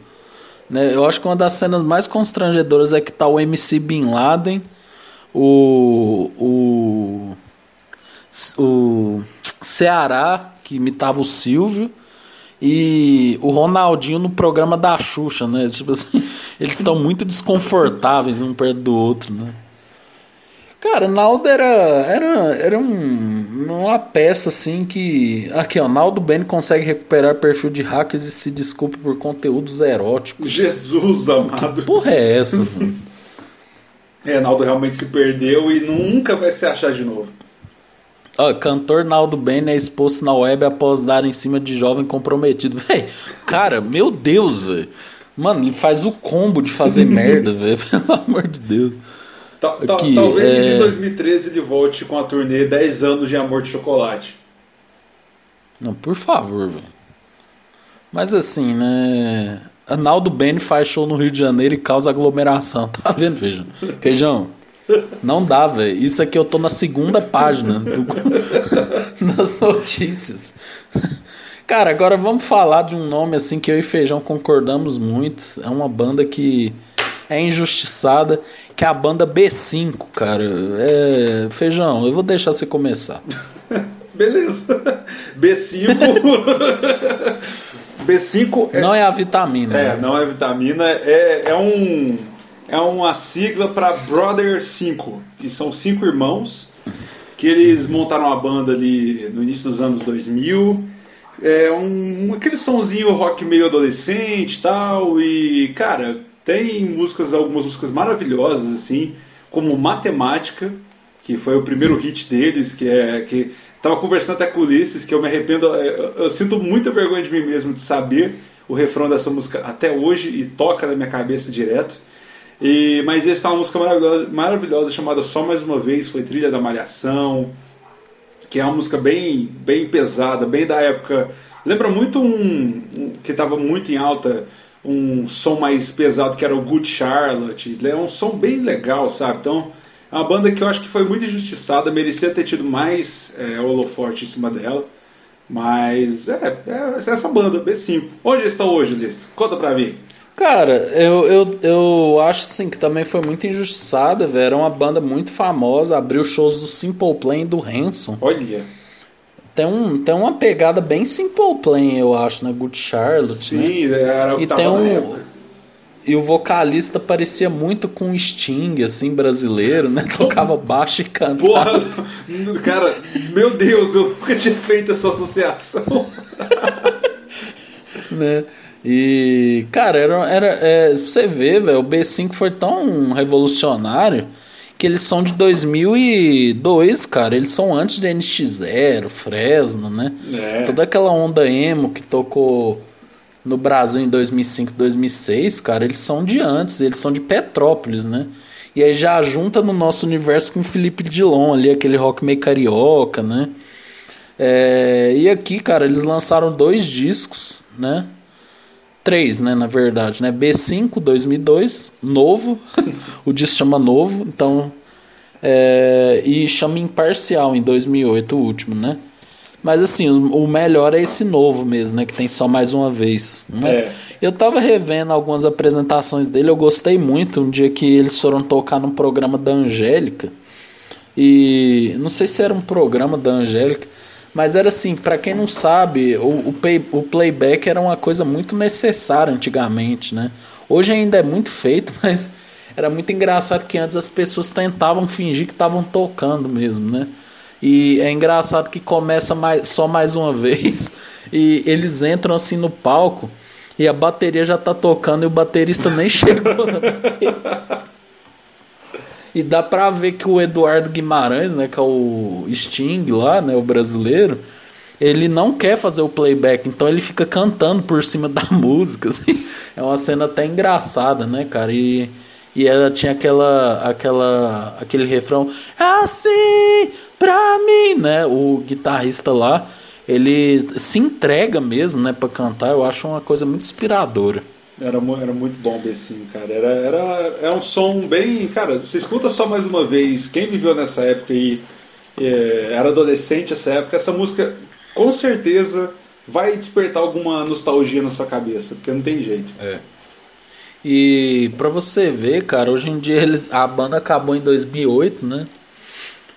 Né? Eu acho que uma das cenas mais constrangedoras é que tá o MC Bin Laden, o, o, o Ceará, que imitava o Silvio, e o Ronaldinho no programa da Xuxa, né? Tipo assim, eles estão muito desconfortáveis um perto do outro, né? Cara, Naldo era, era, era um, uma peça assim que. Aqui, ó. Naldo Bene consegue recuperar perfil de hackers e se desculpe por conteúdos eróticos. Jesus amado. Que porra é essa, mano? É, Naldo realmente se perdeu e nunca vai se achar de novo. Ó, cantor Naldo Bene é exposto na web após dar em cima de jovem comprometido. Véi, cara, meu Deus, velho. Mano, ele faz o combo de fazer merda, velho. Pelo amor de Deus. Aqui, talvez é... em 2013 ele volte com a turnê 10 anos de Amor de Chocolate. Não, por favor, velho. Mas assim, né? Naldo Bene faz show no Rio de Janeiro e causa aglomeração. Tá vendo, Feijão? Feijão, não dá, velho. Isso aqui eu tô na segunda página do... das notícias. Cara, agora vamos falar de um nome assim que eu e Feijão concordamos muito. É uma banda que é injustiçada, que é a banda B5, cara. É... Feijão, eu vou deixar você começar. Beleza. B5. B5 é... Não é a vitamina. É, né? não é a vitamina. É, é, um, é uma sigla para Brother 5, que são cinco irmãos que eles montaram uma banda ali no início dos anos 2000. É um, aquele sonzinho rock meio adolescente e tal. E, cara, tem músicas, algumas músicas maravilhosas, assim, como Matemática, que foi o primeiro hit deles, que é. Que, tava conversando até com o Ulisses, que eu me arrependo, eu, eu sinto muita vergonha de mim mesmo de saber o refrão dessa música até hoje e toca na minha cabeça direto. E, mas essa é uma música maravilhosa, maravilhosa chamada Só Mais Uma Vez, foi trilha da Malhação, que é uma música bem, bem pesada, bem da época. Lembra muito um, um que estava muito em alta, um som mais pesado que era o Good Charlotte. É um som bem legal, sabe? Então é uma banda que eu acho que foi muito injustiçada, merecia ter tido mais é, holoforte em cima dela. Mas é, é essa banda, B5. Onde está hoje, Liz? Conta pra mim. Cara, eu, eu, eu acho assim que também foi muito injustiçada, velho. Era uma banda muito famosa, abriu shows do Simple Plan e do Hanson. Olha. Tem, um, tem uma pegada bem Simple Plan, eu acho, na Good Charlotte. Sim, né? era o e tem um, E o vocalista parecia muito com o Sting, assim, brasileiro, né? Tocava baixo e cantava. Porra, cara, meu Deus, eu nunca tinha feito essa associação. né? E, cara, era, era é, você vê, velho, o B5 foi tão revolucionário que eles são de 2002, cara. Eles são antes de NX0, Fresno, né? É. Toda aquela onda emo que tocou no Brasil em 2005, 2006, cara, eles são de antes, eles são de Petrópolis, né? E aí já junta no nosso universo com o Felipe Dilon ali, aquele rock meio carioca, né? É, e aqui, cara, eles lançaram dois discos, né? três, né, na verdade, né? B5 2002, novo. o disco chama Novo, então é, e chama Imparcial em 2008, o último, né? Mas assim, o, melhor é esse novo mesmo, né? Que tem só mais uma vez. Né? É. Eu tava revendo algumas apresentações dele, eu gostei muito. Um dia que eles foram tocar num programa da Angélica. E não sei se era um programa da Angélica, mas era assim, para quem não sabe, o, o, pay, o, playback era uma coisa muito necessária antigamente, né? Hoje ainda é muito feito, mas era muito engraçado que antes as pessoas tentavam fingir que estavam tocando mesmo, né? E é engraçado que começa mais, só mais uma vez e eles entram assim no palco e a bateria já tá tocando e o baterista nem chegou. E dá pra ver que o Eduardo Guimarães, né, que é o Sting lá, né, o brasileiro, ele não quer fazer o playback, então ele fica cantando por cima da música, assim. É uma cena até engraçada, né, cara? E, e ela tinha aquela, aquela, aquele refrão, assim pra mim, né? O guitarrista lá, ele se entrega mesmo, né, pra cantar. Eu acho uma coisa muito inspiradora. Era, era muito bom o assim, cara. Era, era, é um som bem. Cara, você escuta só mais uma vez. Quem viveu nessa época e é, era adolescente nessa época, essa música com certeza vai despertar alguma nostalgia na sua cabeça, porque não tem jeito. É. E pra você ver, cara, hoje em dia eles, a banda acabou em 2008, né?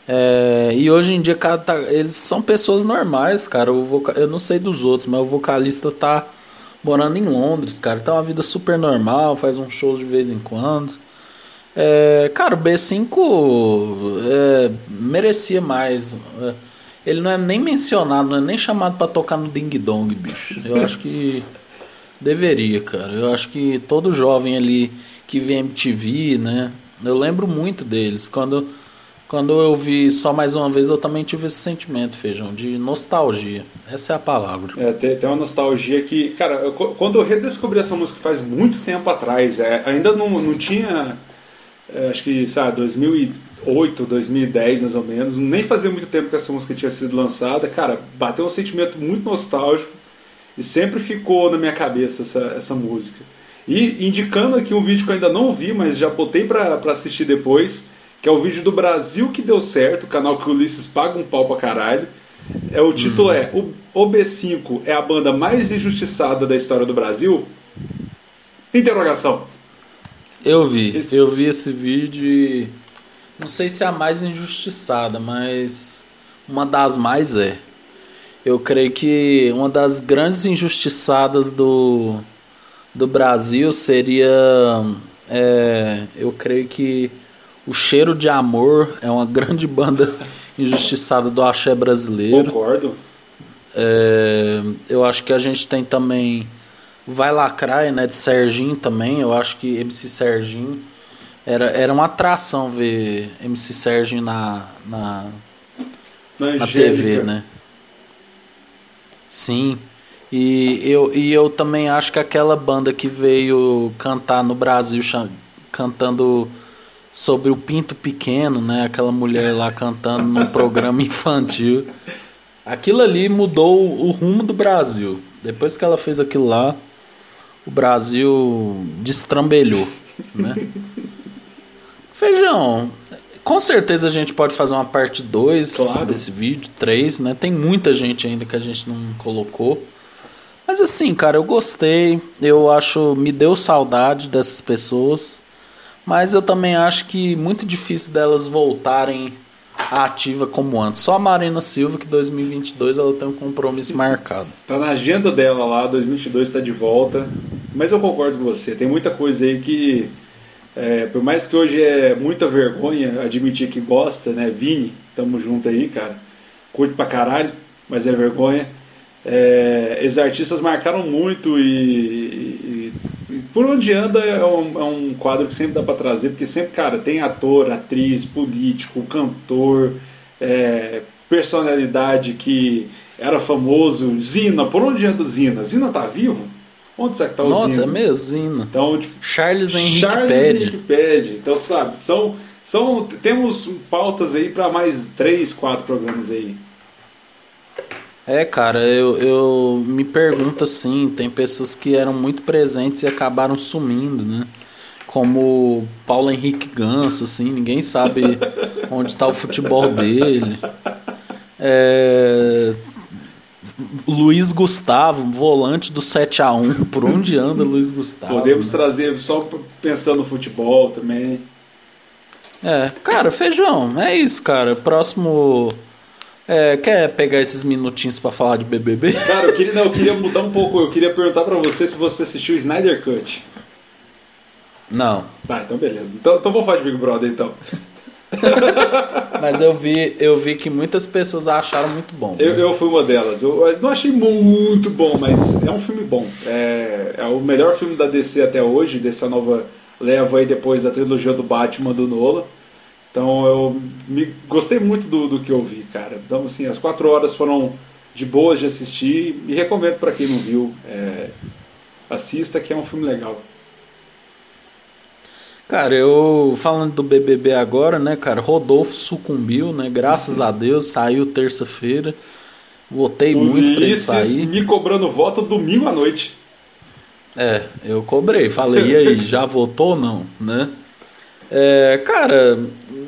É, e hoje em dia, cara, tá, eles são pessoas normais, cara. O voca, eu não sei dos outros, mas o vocalista tá morando em Londres, cara. Tá uma vida super normal, faz uns shows de vez em quando. É, cara, o B5 é, merecia mais. É, ele não é nem mencionado, não é nem chamado para tocar no Ding Dong, bicho. Eu acho que deveria, cara. Eu acho que todo jovem ali que vê MTV, né? Eu lembro muito deles. Quando quando eu vi só mais uma vez, eu também tive esse sentimento, Feijão, de nostalgia. Essa é a palavra. É, tem, tem uma nostalgia que. Cara, eu, quando eu redescobri essa música faz muito tempo atrás, é, ainda não, não tinha. É, acho que, sabe, 2000 e, 2008, 2010 mais ou menos. Nem fazia muito tempo que essa música tinha sido lançada. Cara, bateu um sentimento muito nostálgico e sempre ficou na minha cabeça essa, essa música. E indicando aqui um vídeo que eu ainda não vi, mas já botei pra assistir depois, que é o vídeo do Brasil que deu certo, o canal que o Ulisses paga um pau pra caralho. É, o título Uhum. é o, o B5 é a banda mais injustiçada da história do Brasil? Interrogação. Eu vi, Esse- eu vi esse vídeo e não sei se é a mais injustiçada, mas uma das mais é. Eu creio que uma das grandes injustiçadas do, do Brasil seria, é, eu creio que o Cheiro de Amor é uma grande banda injustiçada do axé brasileiro. Concordo. É, eu acho que a gente tem também Vai Lacraia, né, de Serginho também. Eu acho que MC Serginho era, era uma atração ver MC Serginho na, na, Na na. TV, né? Sim. E eu, e eu também acho que aquela banda que veio cantar no Brasil, cantando sobre o Pinto Pequeno, né? Aquela mulher lá cantando num programa infantil. Aquilo ali mudou o rumo do Brasil. Depois que ela fez aquilo lá, o Brasil destrambelhou, né? Feijão, com certeza a gente pode fazer uma parte 2 Claro. desse vídeo, 3, né? Tem muita gente ainda que a gente não colocou. Mas assim, cara, eu gostei. Eu acho, me deu saudade dessas pessoas. Mas eu também acho que muito difícil delas voltarem à ativa como antes. Só a Marina Silva que 2022 ela tem um compromisso marcado. Tá na agenda dela lá, 2022 está de volta. Mas eu concordo com você, tem muita coisa aí que, é, por mais que hoje é muita vergonha admitir que gosta, né? Vini, tamo junto aí, cara. Curte pra caralho, mas é vergonha. É, esses artistas marcaram muito e, e- e por onde anda é um, é um quadro que sempre dá pra trazer, porque sempre, cara, tem ator, atriz, político, cantor, é, personalidade que era famoso. Zina, por onde anda Zina? Zina tá vivo? Onde será que tá o Nossa, Zina? é mesmo, Zina. Então, tipo, Charles Henrique Charles pede. Henrique pede. Então, sabe, são, são, temos pautas aí para mais três, quatro programas aí. É, cara, eu, eu me pergunto assim, tem pessoas que eram muito presentes e acabaram sumindo, né? Como Paulo Henrique Ganso, assim, ninguém sabe onde está o futebol dele. É, Luiz Gustavo, volante do 7 a 1 por onde anda Luiz Gustavo? Podemos né? trazer só pensando no futebol também. É, cara, feijão, é isso, cara. Próximo. É, quer pegar esses minutinhos pra falar de BBB? Cara, eu queria, não, eu queria mudar um pouco. Eu queria perguntar para você se você assistiu Snyder Cut. Não. Tá, então beleza. Então, então vou falar de Big Brother então. Mas eu vi, eu vi que muitas pessoas acharam muito bom. Eu, eu fui uma delas. Eu não achei muito bom, mas é um filme bom. É, é o melhor filme da DC até hoje, dessa nova leva aí depois da trilogia do Batman do Nolan. Então eu me, gostei muito do, do que eu vi, cara. Então, assim, as quatro horas foram de boas de assistir e recomendo para quem não viu. é, assista, que é um filme legal. Cara, eu falando do BBB agora, né, cara? Rodolfo sucumbiu, né? Graças a Deus, saiu terça-feira. Votei muito pra ele sair. me cobrando voto domingo à noite. É, eu cobrei. Falei, e aí, já votou ou não, né? É, cara,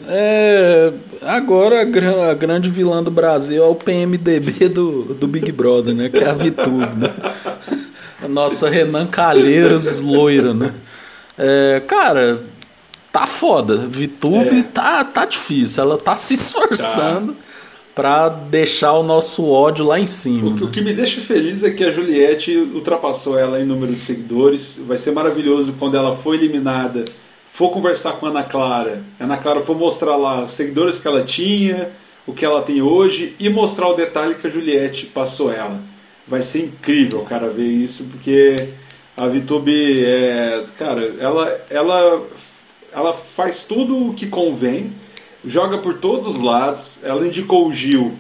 é, agora a, a grande vilã do Brasil é o PMDB do, do Big Brother, né? Que é a Vitube, né? A nossa Renan Calheiros loira, né? É, cara, tá foda. Vitube É. tá, tá difícil. Ela tá se esforçando pra deixar o nosso ódio lá em cima. O que, né? o que me deixa feliz é que a Juliette ultrapassou ela em número de seguidores. Vai ser maravilhoso quando ela for eliminada, for conversar com a Ana Clara. A Ana Clara for mostrar lá os seguidores que ela tinha, o que ela tem hoje e mostrar o detalhe que a Juliette passou ela. Vai ser incrível, cara, ver isso, porque a Vitube, é, cara, ela, ela, ela faz tudo o que convém, joga por todos os lados. Ela indicou o Gil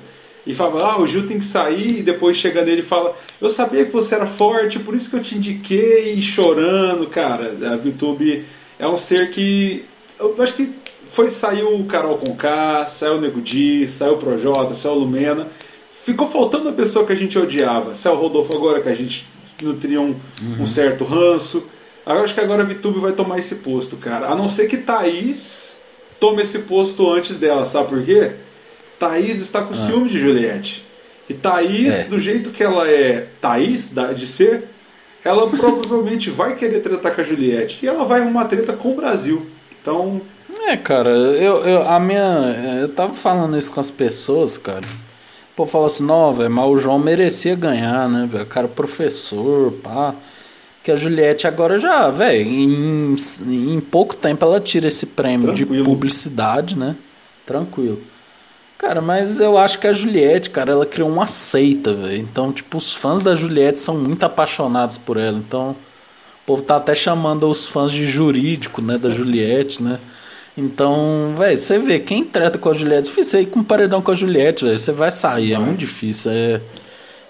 e fala: Ah, o Gil tem que sair. E depois chega nele e fala: Eu sabia que você era forte, por isso que eu te indiquei. E chorando, cara. A VTube é um ser que eu acho que foi saiu o Carol Conká, saiu o Nego Di, saiu o Projota, saiu o Lumena. Ficou faltando a pessoa que a gente odiava. Saiu o Rodolfo agora, que a gente nutria um, uhum. um certo ranço. Eu acho que agora a Vitube vai tomar esse posto, cara. A não ser que Thaís tome esse posto antes dela, sabe por quê? Thaís está com ah. ciúme de Juliette. E Thaís, é. do jeito que ela é Thaís, de ser, ela provavelmente vai querer tratar com a Juliette. E ela vai arrumar treta com o Brasil. Então. É, cara, eu, eu, a minha. Eu tava falando isso com as pessoas, cara. Pô, fala assim, não, velho, mas o João merecia ganhar, né, velho? Cara, professor, pá. Que a Juliette agora já, velho, em, em pouco tempo ela tira esse prêmio Tranquilo. de publicidade, né? Tranquilo. Cara, mas eu acho que a Juliette, cara, ela criou uma seita, velho. Então, tipo, os fãs da Juliette são muito apaixonados por ela. Então, o povo tá até chamando os fãs de jurídico, né, da Juliette, né? Então, velho, você vê, quem trata com a Juliette, difícil aí com um paredão com a Juliette, velho, você vai sair, é muito difícil. É,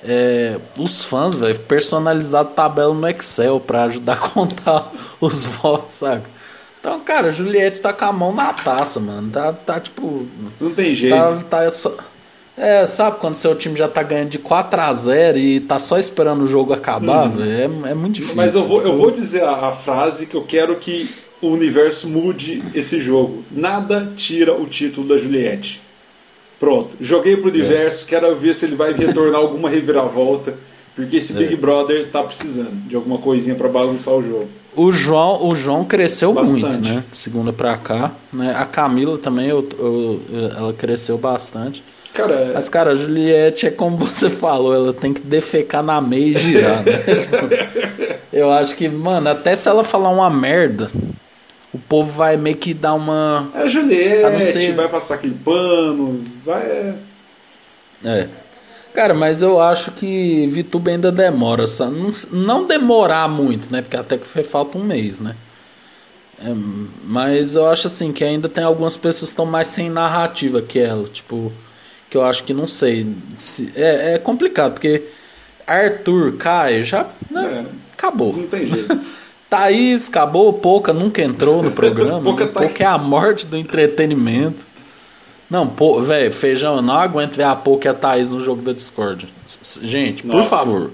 é, os fãs, velho, personalizado tabela no Excel para ajudar a contar os votos, saca? Então, cara, a Juliette tá com a mão na taça, mano. Tá, tá tipo. Não tem jeito. Tá, tá só, é, sabe quando seu time já tá ganhando de 4 a 0 e tá só esperando o jogo acabar, hum. velho? É, é muito difícil. Mas eu vou, eu vou dizer a, a frase que eu quero que o universo mude esse jogo. Nada tira o título da Juliette. Pronto. Joguei pro universo, é. quero ver se ele vai retornar alguma reviravolta. Porque esse Big é. Brother tá precisando de alguma coisinha para balançar o jogo. O João, o João cresceu bastante. muito, né? Segunda para cá, né? A Camila também, eu, eu, ela cresceu bastante. Cara, é- Mas, cara, a Juliette é como você falou, ela tem que defecar na meia e girar, né? eu acho que, mano, até se ela falar uma merda, o povo vai meio que dar uma. É a Juliette, ser... vai passar aquele pano, vai. É. Cara, mas eu acho que Vituba ainda demora. Só, não, não demorar muito, né? Porque até que foi falta um mês, né? É, mas eu acho assim que ainda tem algumas pessoas que estão mais sem narrativa que ela. Tipo, que eu acho que não sei. Se, é, é complicado, porque Arthur, Caio, já. Né, é, acabou. Não tem jeito. Thaís, acabou, Pouca nunca entrou no programa. Pouca, tá... Pouca é a morte do entretenimento. Não, pô, velho, feijão, eu não aguento ver a Poca e a Thaís no jogo da Discord. Gente, Nossa. por favor.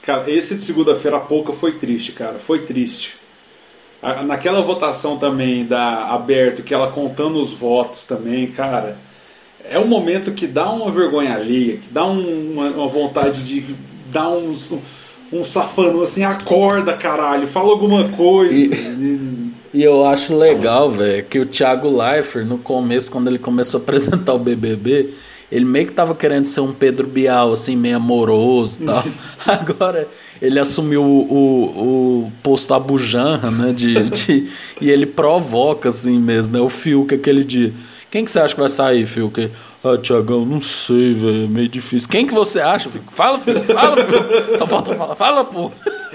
Cara, esse de segunda-feira a Poca foi triste, cara. Foi triste. Naquela votação também da aberto, que ela contando os votos também, cara. É um momento que dá uma vergonha alheia, que dá um, uma, uma, vontade de dar uns, um, um safano assim, acorda, caralho, fala alguma coisa. E... E eu acho legal, velho, que o Thiago Leifert, no começo, quando ele começou a apresentar o BBB, ele meio que tava querendo ser um Pedro Bial, assim, meio amoroso e tal. Agora, ele assumiu o, o, o posto abujanra, né? De, de, e ele provoca, assim mesmo, né? O Fiuk aquele dia. Quem que você acha que vai sair, Fiuk? Ah, Tiagão, não sei, velho, é meio difícil. Quem que você acha, Fiuk? Fala, Fiuk, fala, Fiuk. Só faltou falar, fala, pô.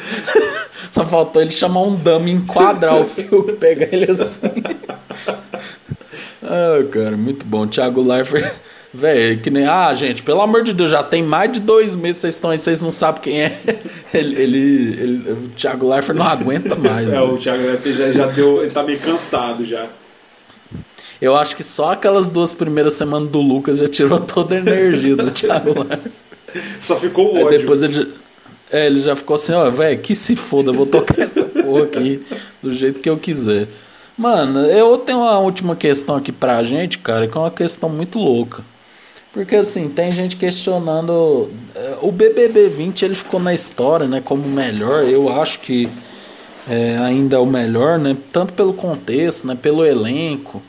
Só faltou ele chamar um dummy, enquadrar o Fiuk, pegar ele assim. ah, cara, muito bom. Thiago Leifert, velho, que nem. Ah, gente, pelo amor de Deus, já tem mais de dois meses que vocês estão aí, vocês não sabem quem é. Ele, ele, ele o Thiago Leifert não aguenta mais. É, né? o Thiago Leifert já, já deu. Ele tá meio cansado já. Eu acho que só aquelas duas primeiras semanas do Lucas já tirou toda a energia do Thiago Leifert. Só ficou o ódio. Aí depois ele é, ele já ficou assim, ó, velho, que se foda, eu vou tocar essa porra aqui do jeito que eu quiser. Mano, eu tenho uma última questão aqui pra gente, cara, que é uma questão muito louca. Porque assim, tem gente questionando. É, o BBB 20 ele ficou na história, né, como o melhor. Eu acho que é, ainda é o melhor, né? Tanto pelo contexto, né? Pelo elenco,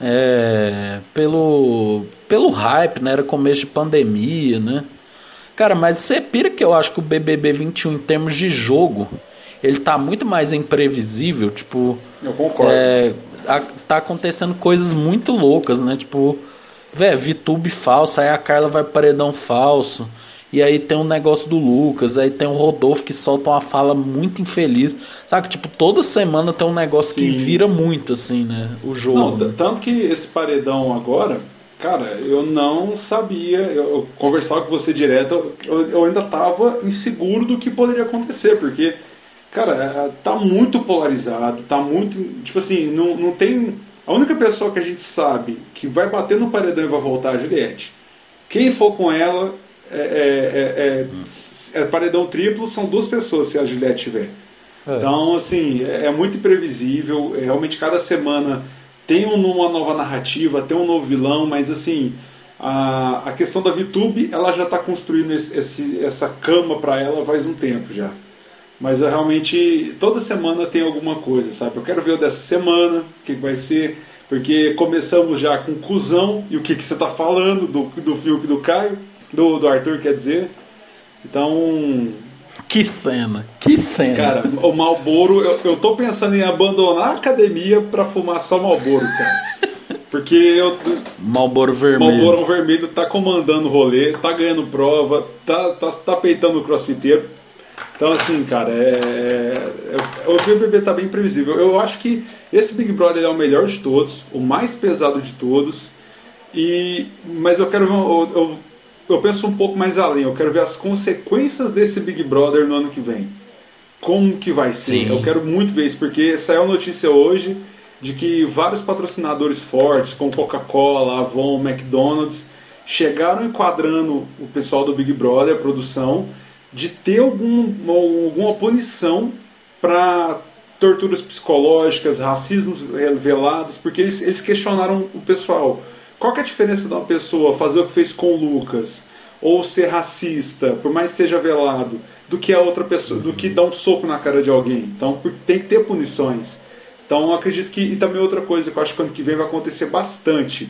é, pelo, pelo hype, né? Era começo de pandemia, né? Cara, mas você pira que eu acho que o BBB 21 em termos de jogo, ele tá muito mais imprevisível, tipo, eu concordo. É, a, tá acontecendo coisas muito loucas, né? Tipo, velho, VTube falso, aí a Carla vai paredão falso. E aí tem um negócio do Lucas, aí tem o Rodolfo que solta uma fala muito infeliz. Sabe, tipo, toda semana tem um negócio Sim. que vira muito, assim, né? O jogo. Não? Tanto que esse paredão agora, Cara, eu não sabia, eu, conversava com você direto, eu, eu ainda estava inseguro do que poderia acontecer, porque, cara, é, tá muito polarizado, tá muito. Tipo assim, não, não tem A única pessoa que a gente sabe que vai bater no paredão e vai voltar é a Juliette. Quem for com ela é, é, é, é, paredão triplo, são duas pessoas se a Juliette tiver. É. Então, assim, é, é, muito imprevisível. Realmente, cada semana tem uma nova narrativa, tem um novo vilão, mas, assim, a, a questão da VTube, ela já está construindo esse, esse, essa cama para ela faz um tempo já. Mas eu, realmente, toda semana tem alguma coisa, sabe? Eu quero ver o dessa semana, o que, vai ser. Porque começamos já com Cusão e o que, que você está falando do, do Fiuk do Caio, do, do Arthur, quer dizer. Então. Que cena, que cena. Cara, o Malboro, eu, eu tô pensando em abandonar a academia para fumar só Malboro, cara. Porque eu. Malboro Vermelho. Malboro Vermelho tá comandando o rolê, tá ganhando prova, tá, tá, tá peitando o crossfiteiro. Então, assim, cara, é, é, é, o BBB tá bem previsível. Eu acho que esse Big Brother é o melhor de todos, o mais pesado de todos. E, mas eu quero ver, eu, eu, eu penso um pouco mais além. Eu quero ver as consequências desse Big Brother no ano que vem. Como que vai ser? Sim. Eu quero muito ver isso, porque saiu a notícia hoje de que vários patrocinadores fortes, como Coca-Cola, Avon, McDonald's, chegaram enquadrando o pessoal do Big Brother, a produção, de ter algum, alguma punição para torturas psicológicas, racismos revelados, porque eles, eles questionaram o pessoal. Qual é a diferença de uma pessoa fazer o que fez com o Lucas, ou ser racista, por mais que seja velado, do que a outra pessoa, do que dar um soco na cara de alguém? Então tem que ter punições. Então acredito que. E também outra coisa que eu acho que ano que vem vai acontecer bastante.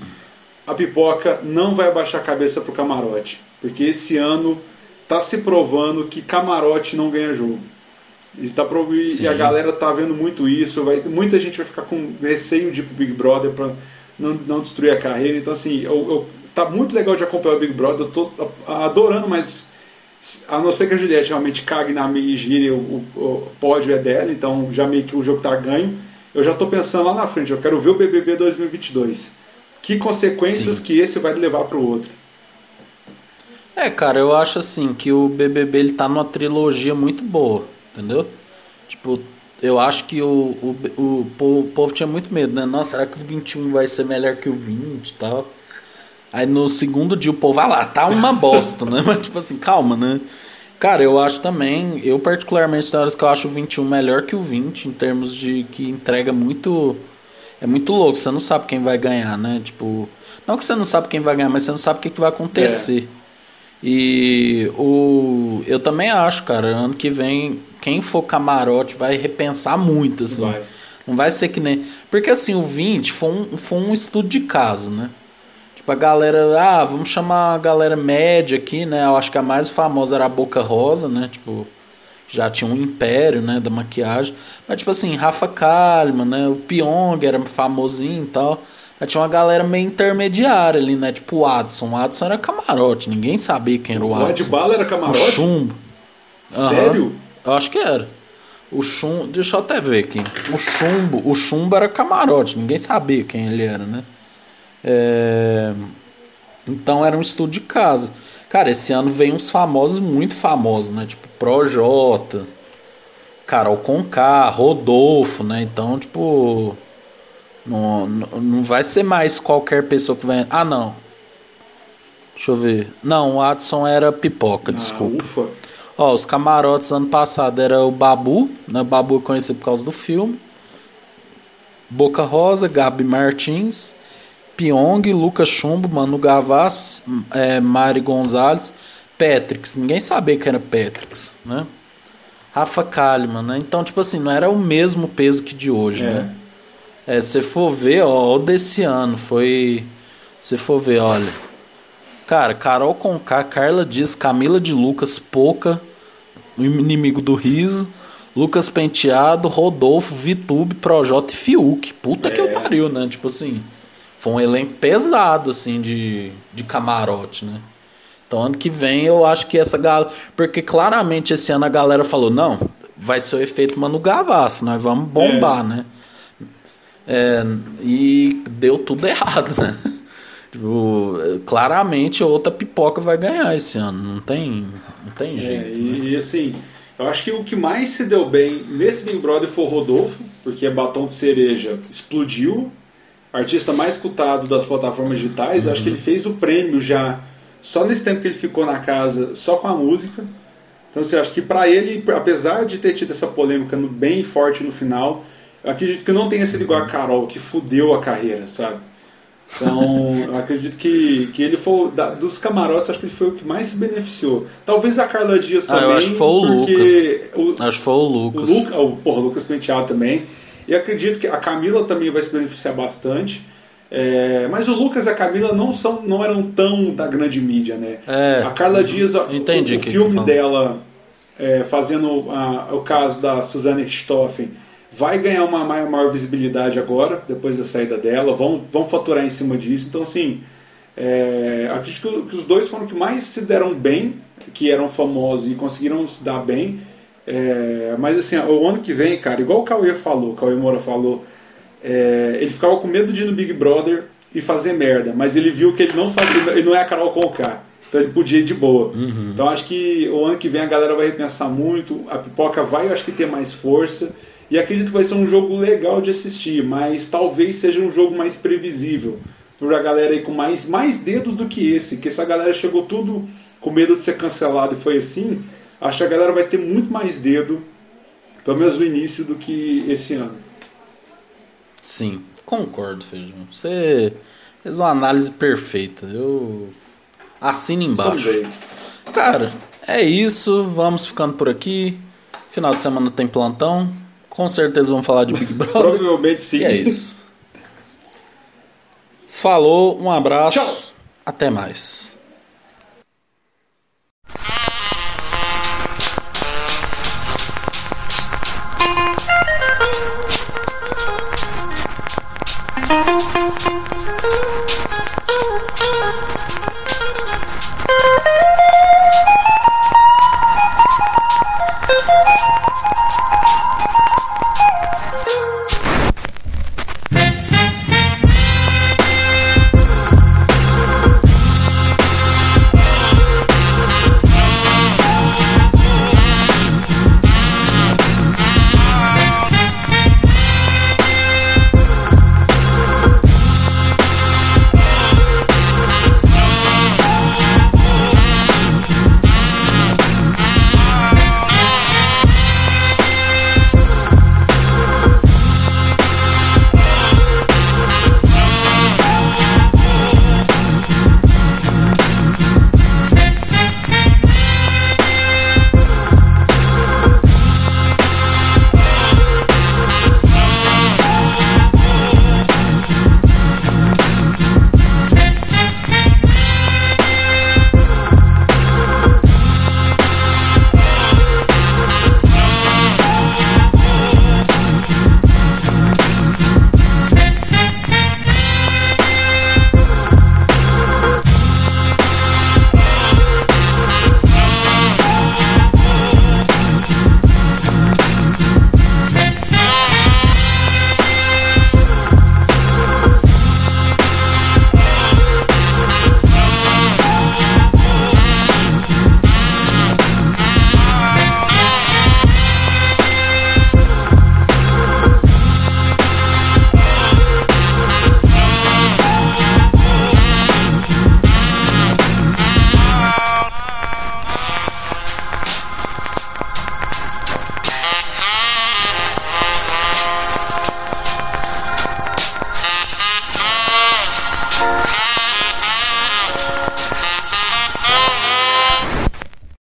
A pipoca não vai abaixar a cabeça pro camarote. Porque esse ano tá se provando que camarote não ganha jogo. E, tá, e a galera tá vendo muito isso. Vai, muita gente vai ficar com receio de ir pro Big Brother para não, não destruir a carreira. Então, assim, eu, eu, tá muito legal de acompanhar o Big Brother. Eu tô adorando, mas a não ser que a Juliette realmente cague na meia e gire, o, o, o pódio é dela. Então, já meio que o jogo tá ganho. Eu já tô pensando lá na frente. Eu quero ver o BBB 2022. Que consequências Sim. que esse vai levar pro outro. É, cara, eu acho assim que o BBB ele tá numa trilogia muito boa, entendeu? Tipo, eu acho que o, o, o, o, povo tinha muito medo, né? Nossa, será que o 21 vai ser melhor que o 20 e tal? Aí no segundo dia o povo, ah lá, tá uma bosta, né? Mas tipo assim, calma, né? Cara, eu acho também, eu particularmente tem horas que eu acho o 21 melhor que o 20, em termos de que entrega muito. É muito louco, você não sabe quem vai ganhar, né? Tipo. Não que você não sabe quem vai ganhar, mas você não sabe o que, que vai acontecer. É. E o, eu também acho, cara, ano que vem, quem for camarote vai repensar muito, assim. Vai. Não vai ser que nem. Porque assim, o 20 foi um, foi um estudo de caso, né? Tipo, a galera, ah, vamos chamar a galera média aqui, né? Eu acho que a mais famosa era a Boca Rosa, né? Tipo, já tinha um império, né, da maquiagem. Mas, tipo assim, Rafa Kalimann, né? O Pyong era famosinho e tal. Mas tinha uma galera meio intermediária ali, né? Tipo o Adson. O Adson era camarote, ninguém sabia quem era o, o Adson. O Ed Bala era camarote? O Chumbo. Sério? Uhum. Eu acho que era. O Chumbo, deixa eu até ver aqui. O Chumbo, o Chumbo era camarote, ninguém sabia quem ele era, né? É... Então era um estudo de casa. Cara, esse ano veio uns famosos, muito famosos, né? Tipo Projota, Carol Conká, Rodolfo, né? Então, tipo não, não vai ser mais qualquer pessoa que vai. Ah, não. Deixa eu ver. Não, o Adson era pipoca, ah, desculpa. Ufa. Ó, os camarotes ano passado era o Babu, né? O Babu eu conheci por causa do filme. Boca Rosa, Gabi Martins, Pyong, Lucas Chumbo, Manu Gavassi, é, Mari Gonzalez, Patrix. Ninguém sabia que era Patrix, né? Rafa Kalimann, né? Então, tipo assim, não era o mesmo peso que de hoje, é. né? É, se for ver, ó, o desse ano foi. Se for ver, olha. Cara, Carol Conká, Carla Dias, Camila de Lucas, Pouca, o inimigo do riso, Lucas Penteado, Rodolfo, Vitube, Projota e Fiuk. Puta é. que eu pariu, né? Tipo assim, foi um elenco pesado, assim, de, de camarote, né? Então, ano que vem eu acho que essa galera. Porque claramente esse ano a galera falou: não, vai ser o efeito Manu Gavassi, nós vamos bombar, é. né? É, e deu tudo errado, né? Tipo, claramente outra pipoca vai ganhar esse ano, não tem, não tem é, jeito. É, e, né? e, assim, eu acho que o que mais se deu bem nesse Big Brother foi o Rodolfo, porque batom de cereja explodiu. artista mais escutado das plataformas digitais, uhum. eu acho que ele fez o prêmio já só nesse tempo que ele ficou na casa, só com a música. Então, assim, acho que para ele, apesar de ter tido essa polêmica no, bem forte no final, eu acredito que não tenha sido igual a Carol, que fudeu a carreira, sabe? Então, acredito que, que ele foi, da, dos camarotes, acho que ele foi o que mais se beneficiou. Talvez a Carla Dias também. Ah, eu acho que foi o Lucas. O, acho que foi o Lucas. O, Luca, o, porra, o Lucas Penteado também. E acredito que a Camila também vai se beneficiar bastante. É, mas o Lucas e a Camila não, são, não eram tão da grande mídia, né? É, a Carla Dias, entendi o, o filme dela, é, fazendo a, o caso da Suzanne Richthofen, vai ganhar uma maior, visibilidade agora, depois da saída dela, vão, vão faturar em cima disso. Então, assim, é, acredito que, que, os dois foram que mais se deram bem, que eram famosos e conseguiram se dar bem. É, mas, assim, o ano que vem, cara, igual o Cauê falou, o Cauê Moura falou, é, ele ficava com medo de ir no Big Brother e fazer merda, mas ele viu que ele não, faz, ele não é a Carol Conká. Então ele podia ir de boa. Uhum. Então acho que o ano que vem a galera vai repensar muito, a pipoca vai, eu acho que ter mais força. E acredito que vai ser um jogo legal de assistir, mas talvez seja um jogo mais previsível. Por a galera aí com mais, mais dedos do que esse, que essa galera chegou tudo com medo de ser cancelado e foi assim. Acho que a galera vai ter muito mais dedo, pelo menos no início, do que esse ano. Sim, concordo, Feijão. Você fez uma análise perfeita. Eu assino embaixo. Também. Cara, é isso. Vamos ficando por aqui. Final de semana tem plantão. Com certeza vamos falar de Big Brother. Provavelmente sim. E é isso. Falou, um abraço. Tchau. Até mais.